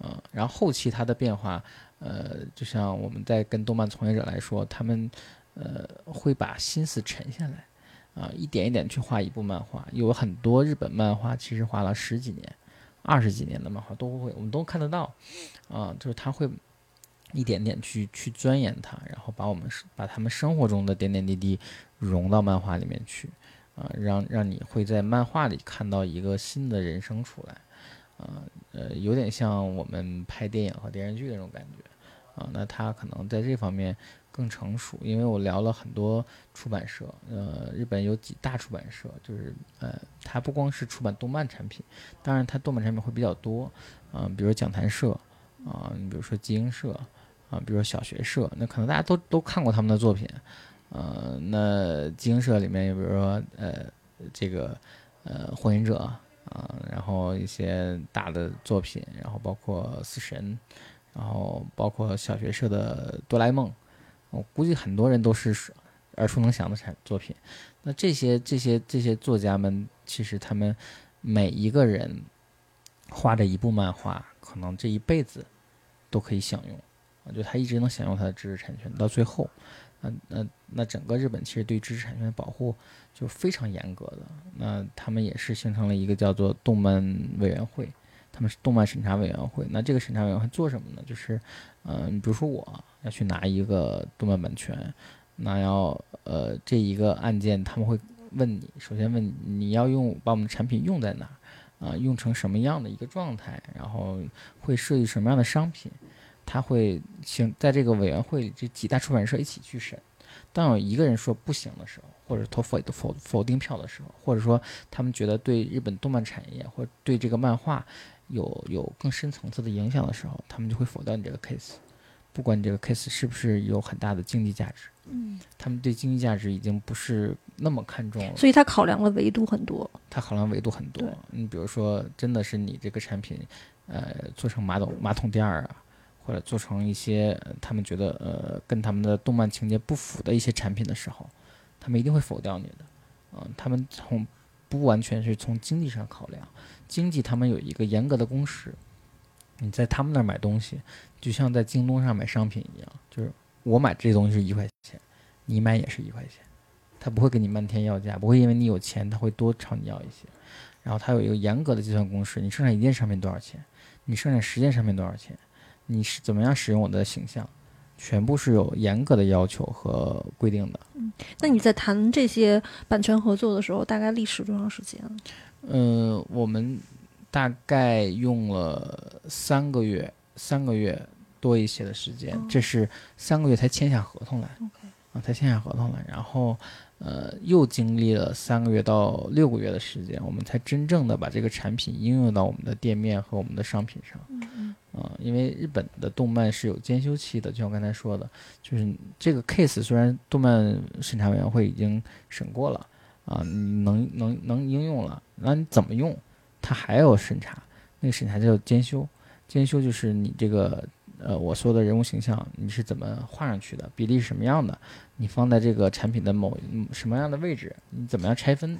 嗯，然后后期它的变化，呃，就像我们在跟动漫从业者来说，他们呃会把心思沉下来，啊、一点一点去画一部漫画。有很多日本漫画其实画了十几年、二十几年的漫画都会，我们都看得到，啊、就是他会一点点去去钻研它，然后把我们把他们生活中的点点滴滴融到漫画里面去，啊、让让你会在漫画里看到一个新的人生出来。啊，呃，有点像我们拍电影和电视剧那种感觉，啊，那他可能在这方面更成熟，因为我聊了很多出版社，呃，日本有几大出版社，就是呃，它不光是出版动漫产品，当然它动漫产品会比较多，啊、比如讲谈社，啊、你比如说集英社，啊，比如说小学社，那可能大家都都看过他们的作品，呃，那集英社里面，比如说呃，这个呃，火影者。啊，然后一些大的作品，然后包括死神，然后包括小学社的哆啦 A 梦，我估计很多人都是耳熟能详的产作品。那这些这些这些作家们，其实他们每一个人画的一部漫画，可能这一辈子都可以享用，就他一直能享用他的知识产权到最后。那那那整个日本其实对知识产权的保护就非常严格的。那他们也是形成了一个叫做动漫委员会，他们是动漫审查委员会。那这个审查委员会做什么呢？就是，呃，你比如说我要去拿一个动漫版权，那要呃这一个案件他们会问你，首先问你要用把我们的产品用在哪儿啊、用成什么样的一个状态，然后会设计什么样的商品。他会请在这个委员会里，这几大出版社一起去审。当有一个人说不行的时候，或者投否否否定票的时候，或者说他们觉得对日本动漫产业或者对这个漫画有有更深层次的影响的时候，他们就会否掉你这个 case，不管你这个 case 是不是有很大的经济价值。嗯，他们对经济价值已经不是那么看重了，所以他考量的维度很多。他考量维度很多。你比如说，真的是你这个产品，呃，做成马桶马桶垫儿啊，或者做成一些他们觉得呃跟他们的动漫情节不符的一些产品的时候，他们一定会否掉你的。嗯、他们从不完全是从经济上考量，经济他们有一个严格的公式。你在他们那儿买东西，就像在京东上买商品一样，就是我买这东西是一块钱，你买也是一块钱，他不会给你漫天要价，不会因为你有钱他会多朝你要一些。然后他有一个严格的计算公式，你生产一件商品多少钱，你生产十件商品多少钱，你是怎么样使用我的形象，全部是有严格的要求和规定的。嗯那你在谈这些版权合作的时候，大概历时多长时间？嗯，我们大概用了三个月，三个月多一些的时间，这是三个月才签下合同来。OK 啊，才签下合同来，然后呃，又经历了三个月到六个月的时间，我们才真正的把这个产品应用到我们的店面和我们的商品上。嗯啊、因为日本的动漫是有监修期的，就像我刚才说的，就是这个 case 虽然动漫审查委员会已经审过了，啊，你能能能应用了，那你怎么用，它还要审查，那个审查叫监修，监修就是你这个呃我说的人物形象你是怎么画上去的，比例是什么样的，你放在这个产品的某什么样的位置，你怎么样拆分。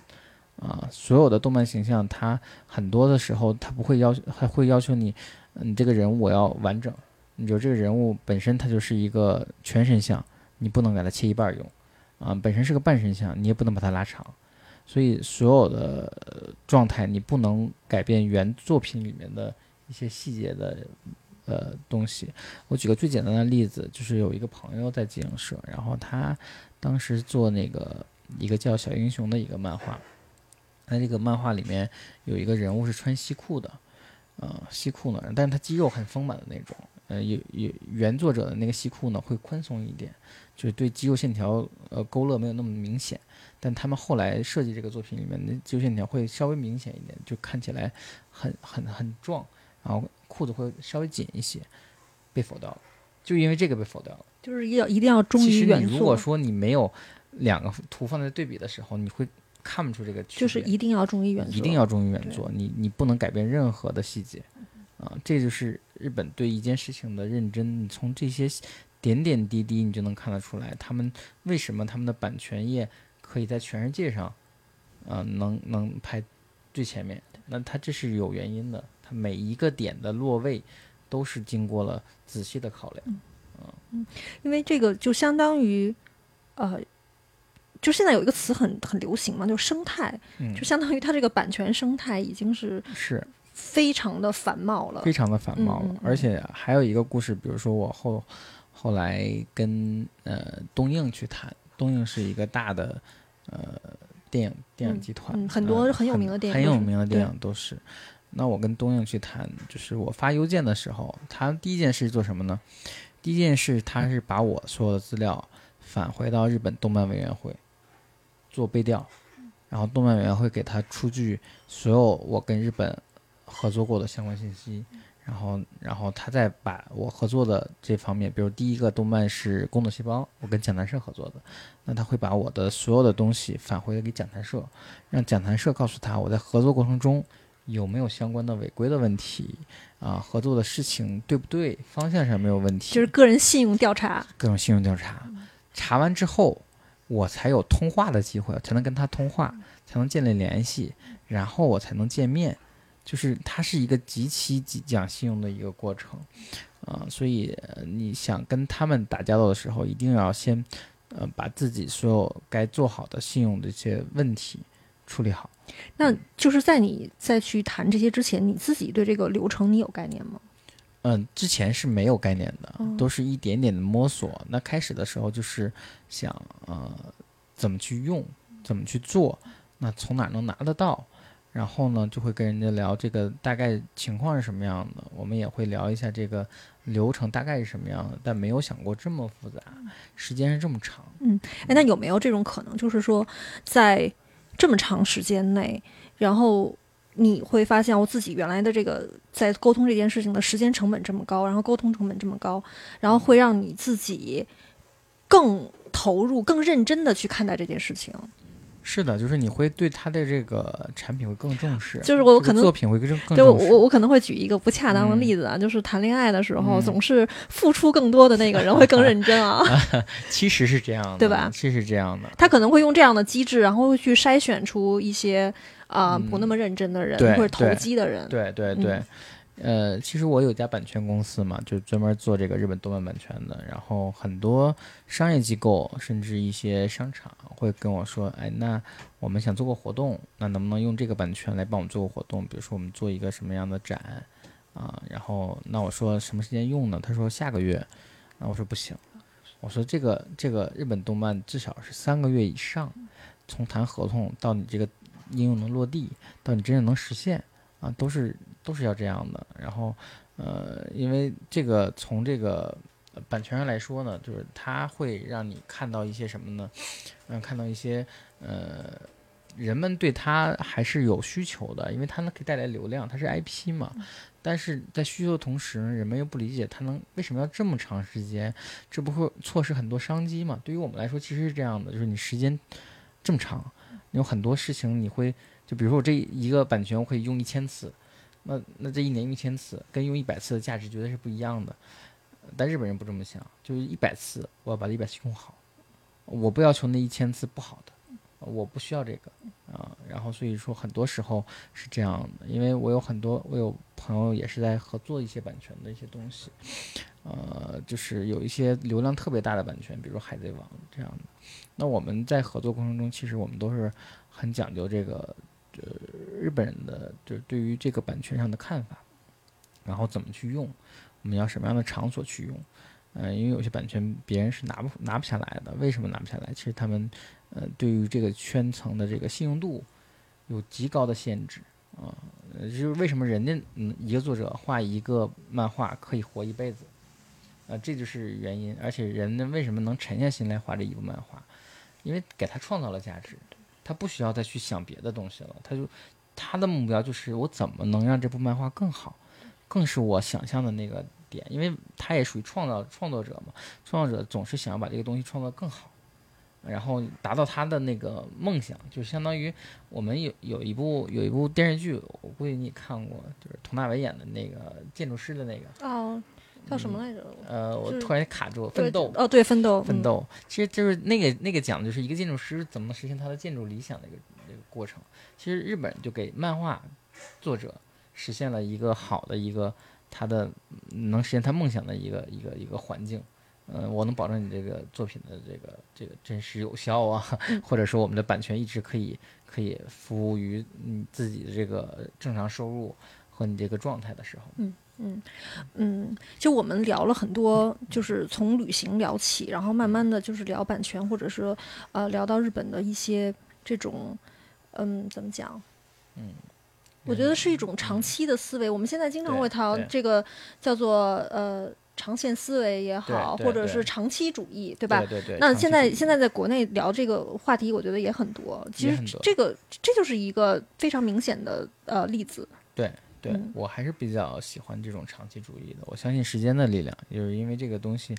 啊，所有的动漫形象，它很多的时候，它不会要求，还会要求你，你这个人物我要完整，你就这个人物本身它就是一个全身像，你不能给它切一半用，啊，本身是个半身像，你也不能把它拉长，所以所有的状态你不能改变原作品里面的一些细节的呃东西。我举个最简单的例子，就是有一个朋友在集影社，然后他当时做那个一个叫小英雄的一个漫画，那这个漫画里面有一个人物是穿西裤的。呃，西裤呢，但是他肌肉很丰满的那种。呃，有有原作者的那个西裤呢会宽松一点，就是对肌肉线条呃勾勒没有那么明显。但他们后来设计这个作品里面的肌肉线条会稍微明显一点，就看起来很很很壮，然后裤子会稍微紧一些，被否掉了，就因为这个被否掉了。就是要一定要忠其于原实你如果，说你没有两个图放在对比的时候，你会看不出这个区别。就是一定要忠于原作，一定要忠于原对作，你你不能改变任何的细节，啊，这就是日本对一件事情的认真。你从这些点点滴滴，你就能看得出来，他们为什么他们的版权业可以在全世界上，啊，能能排最前面。那它这是有原因的，它每一个点的落位都是经过了仔细的考量。嗯。因为这个就相当于，呃，就现在有一个词很很流行嘛，就是生态，嗯。就，相当于它这个版权生态已经是是。非常的繁茂了。非。常的繁茂了，而且还有一个故事，比如说我后后来跟呃东映去谈，东映是一个大的呃电影电影嗯集团，嗯很多呃很有名的电影很有名的电影都是。那我跟东映去谈，就是我发邮件的时候，他第一件事做什么呢？第一件事，他是把我所有的资料返回到日本动漫委员会做背调，然后动漫委员会给他出具所有我跟日本合作过的相关信息，然后然后他再把我合作的这方面，比如第一个动漫是《工作细胞》，我跟讲谈社合作的，那他会把我的所有的东西返回给讲谈社，让讲谈社告诉他我在合作过程中有没有相关的违规的问题啊，合作的事情对不对，方向上没有问题，就是个人信用调查，各种信用调查，查完之后，我才有通话的机会，才能跟他通话，才能建立联系，然后我才能见面。就是它是一个极其极讲信用的一个过程，啊、所以呃你想跟他们打交道的时候，一定要先呃把自己所有该做好的信用的一些问题处理好。那就是在你再去谈这些之前，你自己对这个流程你有概念吗？嗯，之前是没有概念的，嗯都是一点点的摸索。那开始的时候就是想，呃，怎么去用，怎么去做，那从哪儿能拿得到？然后呢，就会跟人家聊这个大概情况是什么样的，我们也会聊一下这个流程大概是什么样的，但没有想过这么复杂，时间是这么长。嗯哎，那有没有这种可能，就是说，在这么长时间内，然后你会发现我自己原来的这个在沟通这件事情的时间成本这么高，然后沟通成本这么高，然后会让你自己更投入、更认真的去看待这件事情。是的，就是你会对他的这个产品会更重视，就是我这个可能作品会更更对我重视。我我可能会举一个不恰当的嗯例子啊，就是谈恋爱的时候，嗯总是付出更多的那个人会更认真啊。其实是这样的，对吧其实是这样的。他可能会用这样的机制，然后会去筛选出一些啊、嗯不那么认真的人或者投机的人。对对对，嗯呃，其实我有家版权公司嘛，就专门做这个日本动漫版权的。然后很多商业机构，甚至一些商场会跟我说：“哎，那我们想做个活动，那能不能用这个版权来帮我们做个活动？比如说我们做一个什么样的展啊？”然后那我说什么时间用呢？他说下个月。那我说不行，我说这个这个日本动漫至少是三个月以上，从谈合同到你这个应用能落地，到你真正能实现啊，都是都是要这样的。然后，呃，因为这个从这个呃版权上来说呢，就是它会让你看到一些什么呢？嗯，看到一些呃，人们对它还是有需求的，因为它能可以带来流量，它是 IP 嘛。但是在需求的同时呢，人们又不理解它能为什么要这么长时间，这不会错失很多商机嘛？对于我们来说，其实是这样的，就是你时间这么长，有很多事情你会，就比如说我这一个版权我可以用一千次，那那这一年用一千次，跟用一百次的价值绝对是不一样的。但日本人不这么想，就是一百次我要把这一百次用好，我不要求那一千次不好的，我不需要这个啊。然后所以说很多时候是这样的，因为我有很多我有朋友也是在合作一些版权的一些东西，呃，就是有一些流量特别大的版权，比如《海贼王》这样的。那我们在合作过程中，其实我们都是很讲究这个，呃，日本人的就是对于这个版权上的看法，然后怎么去用，我们要什么样的场所去用，呃，因为有些版权别人是拿不拿不下来的，为什么拿不下来？其实他们呃对于这个圈层的这个信用度有极高的限制啊，就是为什么人家嗯一个作者画一个漫画可以活一辈子，啊，这就是原因。而且人呢为什么能沉下心来画这一部漫画？因为给他创造了价值，他不需要再去想别的东西了，他就他的目标就是我怎么能让这部漫画更好，更是我想象的那个点，因为他也属于创造创作者嘛，创作者总是想要把这个东西创造更好，然后达到他的那个梦想，就相当于我们有有一部有一部电视剧，我估计你也看过，就是佟大为演的那个建筑师的那个，哦，叫什么来着？呃，我突然卡住，对奋斗。哦，对，奋斗，嗯奋斗，其实就是那个那个讲的就是一个建筑师怎么实现他的建筑理想的一个一个过程。其实日本就给漫画作者实现了一个好的一个他的嗯能实现他梦想的一个一个一个环境。嗯、我能保证你这个作品的这个这个真实有效啊，或者说我们的版权一直可以可以服务于你自己的这个正常收入和你这个状态的时候。嗯，嗯嗯就我们聊了很多，就是从旅行聊起，然后慢慢的就是聊版权，或者是呃聊到日本的一些这种，嗯，怎么讲？嗯，我觉得是一种长期的思维。我们现在经常会谈这个叫做呃长线思维也好，或者是长期主义，对吧？对对。那现在现在在国内聊这个话题，我觉得也很多。其实这个这就是一个非常明显的呃例子。对对、嗯我还是比较喜欢这种长期主义的。我相信时间的力量，就是因为这个东西，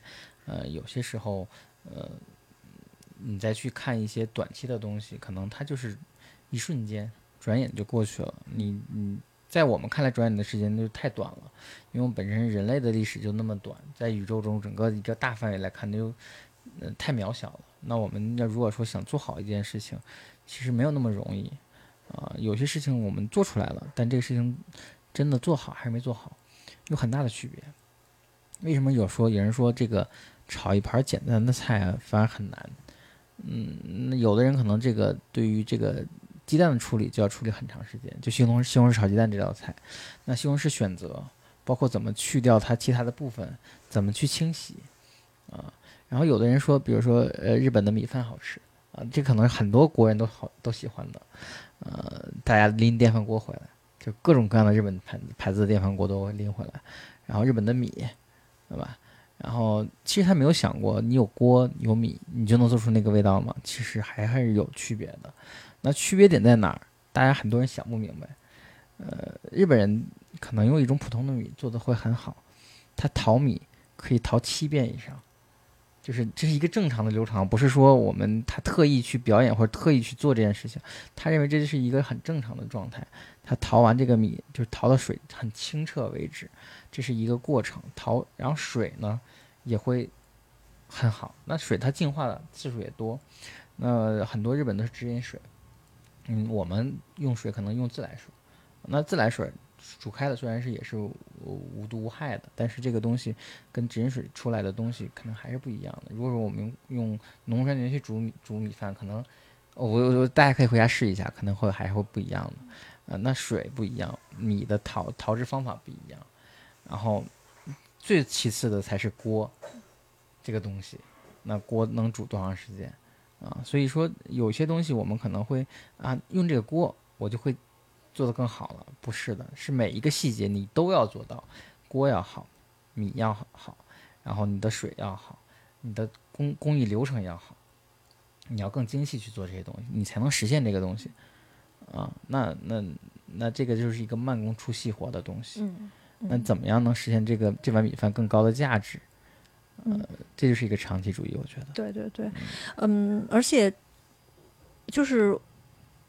呃，有些时候，呃，你再去看一些短期的东西，可能它就是一瞬间，转眼就过去了。你你在我们看来，转眼的时间就太短了，因为我们本身人类的历史就那么短，在宇宙中整个一个大范围来看，那就呃太渺小了。那我们要如果说想做好一件事情，其实没有那么容易。啊、有些事情我们做出来了，但这个事情真的做好还是没做好，有很大的区别。为什么有说有人说这个炒一盘简单的菜，反而很难？嗯，那有的人可能这个对于这个鸡蛋的处理就要处理很长时间，就西红柿西红柿炒鸡蛋这道菜，那西红柿选择包括怎么去掉它其他的部分，怎么去清洗啊。然后有的人说，比如说呃日本的米饭好吃啊，这可能很多国人都好都喜欢的。呃，大家拎电饭锅回来，就各种各样的日本牌牌子的电饭锅都会拎回来，然后日本的米，对吧？然后其实他没有想过，你有锅有米，你就能做出那个味道吗？其实还还是有区别的。那区别点在哪儿？大家很多人想不明白。呃，日本人可能用一种普通的米做的会很好，他淘米可以淘七遍以上。就是这是一个正常的流程，不是说我们他特意去表演或者特意去做这件事情。他认为这就是一个很正常的状态。他淘完这个米，就是淘到水很清澈为止，这是一个过程。淘，然后水呢也会很好。那水它净化的次数也多。那很多日本都是直饮水，嗯，我们用水可能用自来水。那自来水煮开的虽然是也是无毒无害的，但是这个东西跟直饮水出来的东西可能还是不一样的。如果说我们用用浓酸盐去煮煮米饭，可能我我大家可以回家试一下，可能会还会不一样的。呃，那水不一样，米的淘淘制方法不一样，然后最其次的才是锅这个东西。那锅能煮多长时间啊？所以说有些东西我们可能会啊用这个锅，我就会做得更好了。不是的，是每一个细节你都要做到，锅要好，米要好，然后你的水要好，你的工工艺流程要好，你要更精细去做这些东西，你才能实现这个东西啊。那那那这个就是一个慢工出细活的东西。嗯，那怎么样能实现这个这碗米饭更高的价值？嗯呃，这就是一个长期主义，我觉得。对对对，嗯，而且就是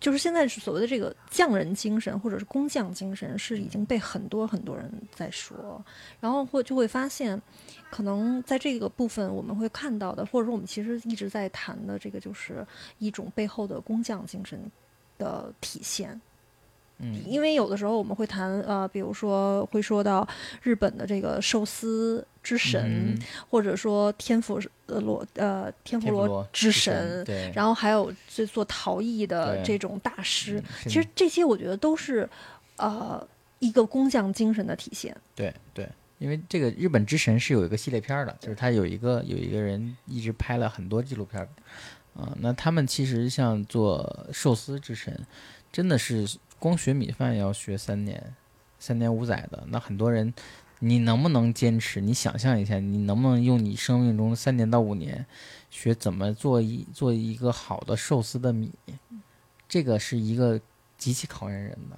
就是现在是所谓的这个匠人精神或者是工匠精神，是已经被很多很多人在说，然后会就会发现，可能在这个部分我们会看到的，或者说我们其实一直在谈的这个，就是一种背后的工匠精神的体现。嗯。因为有的时候我们会谈呃，比如说会说到日本的这个寿司之神，嗯或者说天妇呃罗呃天妇罗之神，对，然后还有这做陶艺的这种大师，嗯其实这些我觉得都是呃一个工匠精神的体现。对对，因为这个日本之神是有一个系列片儿的，就是他有一个有一个人一直拍了很多纪录片儿，啊、那他们其实像做寿司之神，真的是光学米饭要学三年，三年五载的。那很多人，你能不能坚持？你想象一下，你能不能用你生命中三年到五年学怎么做一做一个好的寿司的米？这个是一个极其考验人的，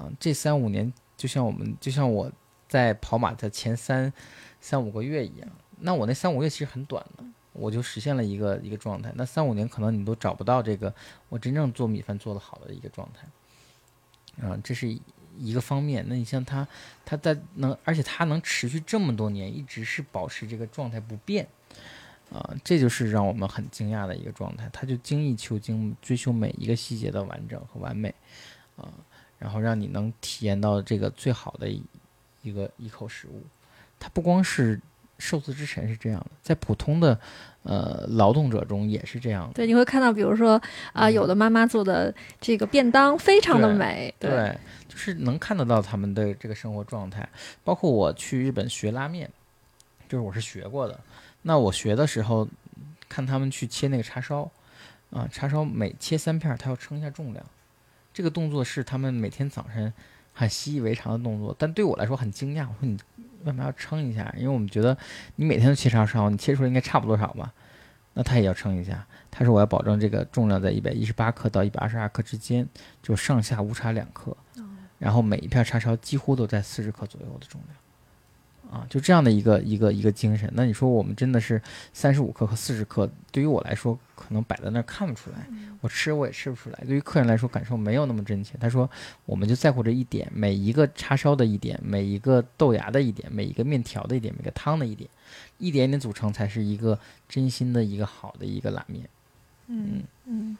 啊，这三五年就像我们就像我在跑马的前三三五个月一样，那我那三五月其实很短的，我就实现了一个一个状态。那三五年可能你都找不到这个我真正做米饭做得好的一个状态，啊，这是一个方面。那你像他，他在能，而且他能持续这么多年，一直是保持这个状态不变。啊，这就是让我们很惊讶的一个状态。他就精益求精，追求每一个细节的完整和完美，啊，然后让你能体验到这个最好的一一个一口食物。它不光是寿司之神是这样的，在普通的呃劳动者中也是这样的。对，你会看到，比如说啊、嗯有的妈妈做的这个便当非常的对美，对，就是能看得到他们的这个生活状态。包括我去日本学拉面，就是我是学过的。那我学的时候，看他们去切那个叉烧，啊，叉烧每切三片儿，他要称一下重量。这个动作是他们每天早晨很习以为常的动作，但对我来说很惊讶。我说你为什么要称一下？因为我们觉得你每天都切叉烧，你切出来应该差不多少吧？那他也要称一下。他说我要保证这个重量在一百一十八克到一百二十二克之间，就上下误差两克。然后每一片叉烧几乎都在四十克左右的重量，啊，就这样的一个一个一个精神。那你说我们真的是三十五克和四十克，对于我来说可能摆在那儿看不出来，我吃我也吃不出来。对于客人来说感受没有那么真切。他说我们就在乎这一点，每一个叉烧的一点，每一个豆芽的一点，每一个面条的一点，每个汤的一点，一点点组成才是一个真心的一个好的一个拉面。嗯嗯，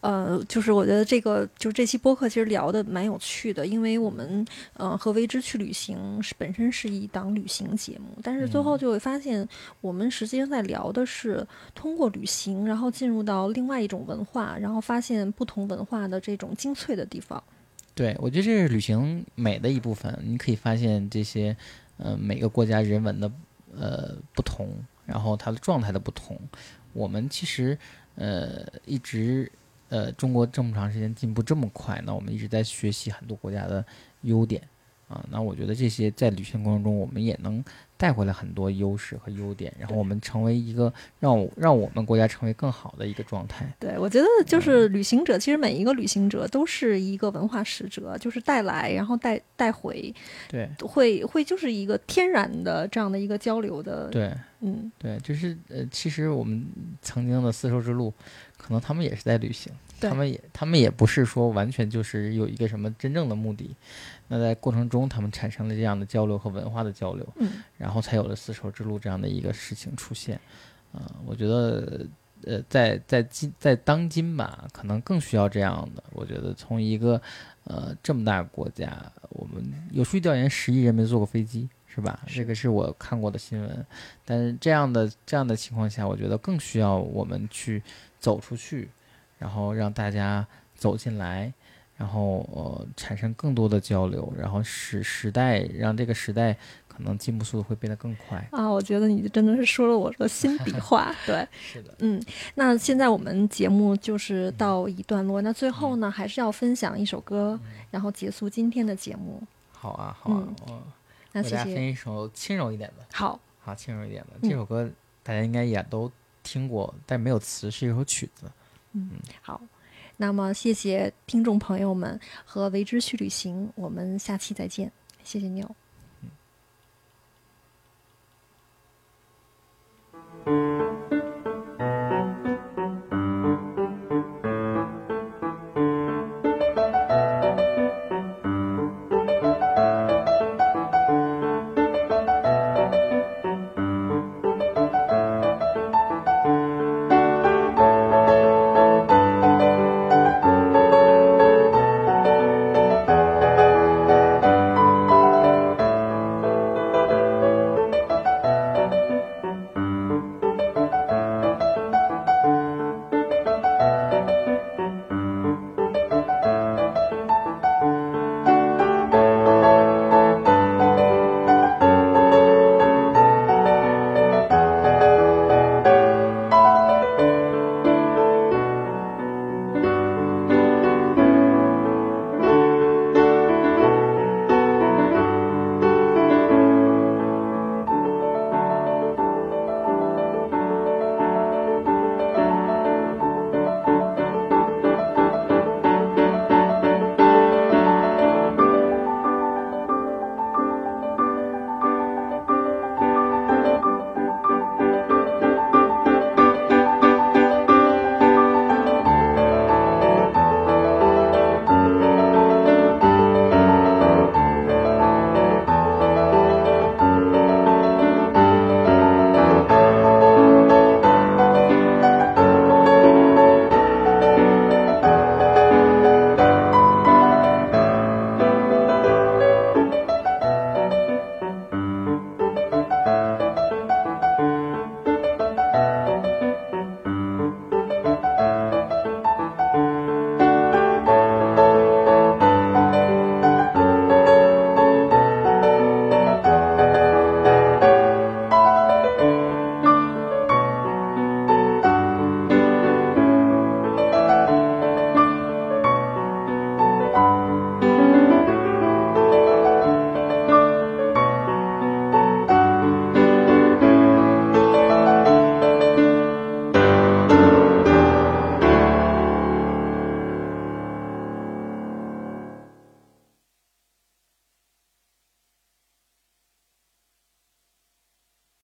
呃，就是我觉得这个就是这期播客其实聊的蛮有趣的，因为我们呃和为之去旅行是本身是一档旅行节目，但是最后嗯就会发现我们实际上在聊的是通过旅行，然后进入到另外一种文化，然后发现不同文化的这种精粹的地方。对，我觉得这是旅行美的一部分。你可以发现这些，呃，每个国家人文的呃不同，然后它的状态的不同。我们其实呃一直呃中国这么长时间进步这么快，那我们一直在学习很多国家的优点啊。那我觉得这些在旅行过程中，我们也能带回来很多优势和优点，然后我们成为一个让我让我们国家成为更好的一个状态。对，我觉得就是旅行者，其实每一个旅行者都是一个文化使者，就是带来然后带带回，对会会就是一个天然的这样的一个交流的，对。嗯，对，就是呃，其实我们曾经的丝绸之路，可能他们也是在旅行，他们也他们也不是说完全就是有一个什么真正的目的，那在过程中他们产生了这样的交流和文化的交流，嗯，然后才有了丝绸之路这样的一个事情出现，啊、我觉得呃，在在今在当今吧，可能更需要这样的。我觉得从一个呃这么大国家，我们有数据调研，十亿人没坐过飞机，是吧？这个是我看过的新闻。但是这样的这样的情况下，我觉得更需要我们去走出去，然后让大家走进来，然后呃产生更多的交流，然后使时代让这个时代可能进步速度会变得更快。啊，我觉得你真的是说了我的心底 话。对，是的，嗯，那现在我们节目就是到一段落，那最后呢，还是要分享一首歌，然后结束今天的节目。好啊，好啊，嗯我那谢给大家分。一首轻柔一点的。好，好，轻柔一点的嗯这首歌，大家应该也都听过，但没有词。是一首曲子。嗯，好。那么谢谢听众朋友们和为之去旅行。我们下期再见，谢谢你哦。嗯。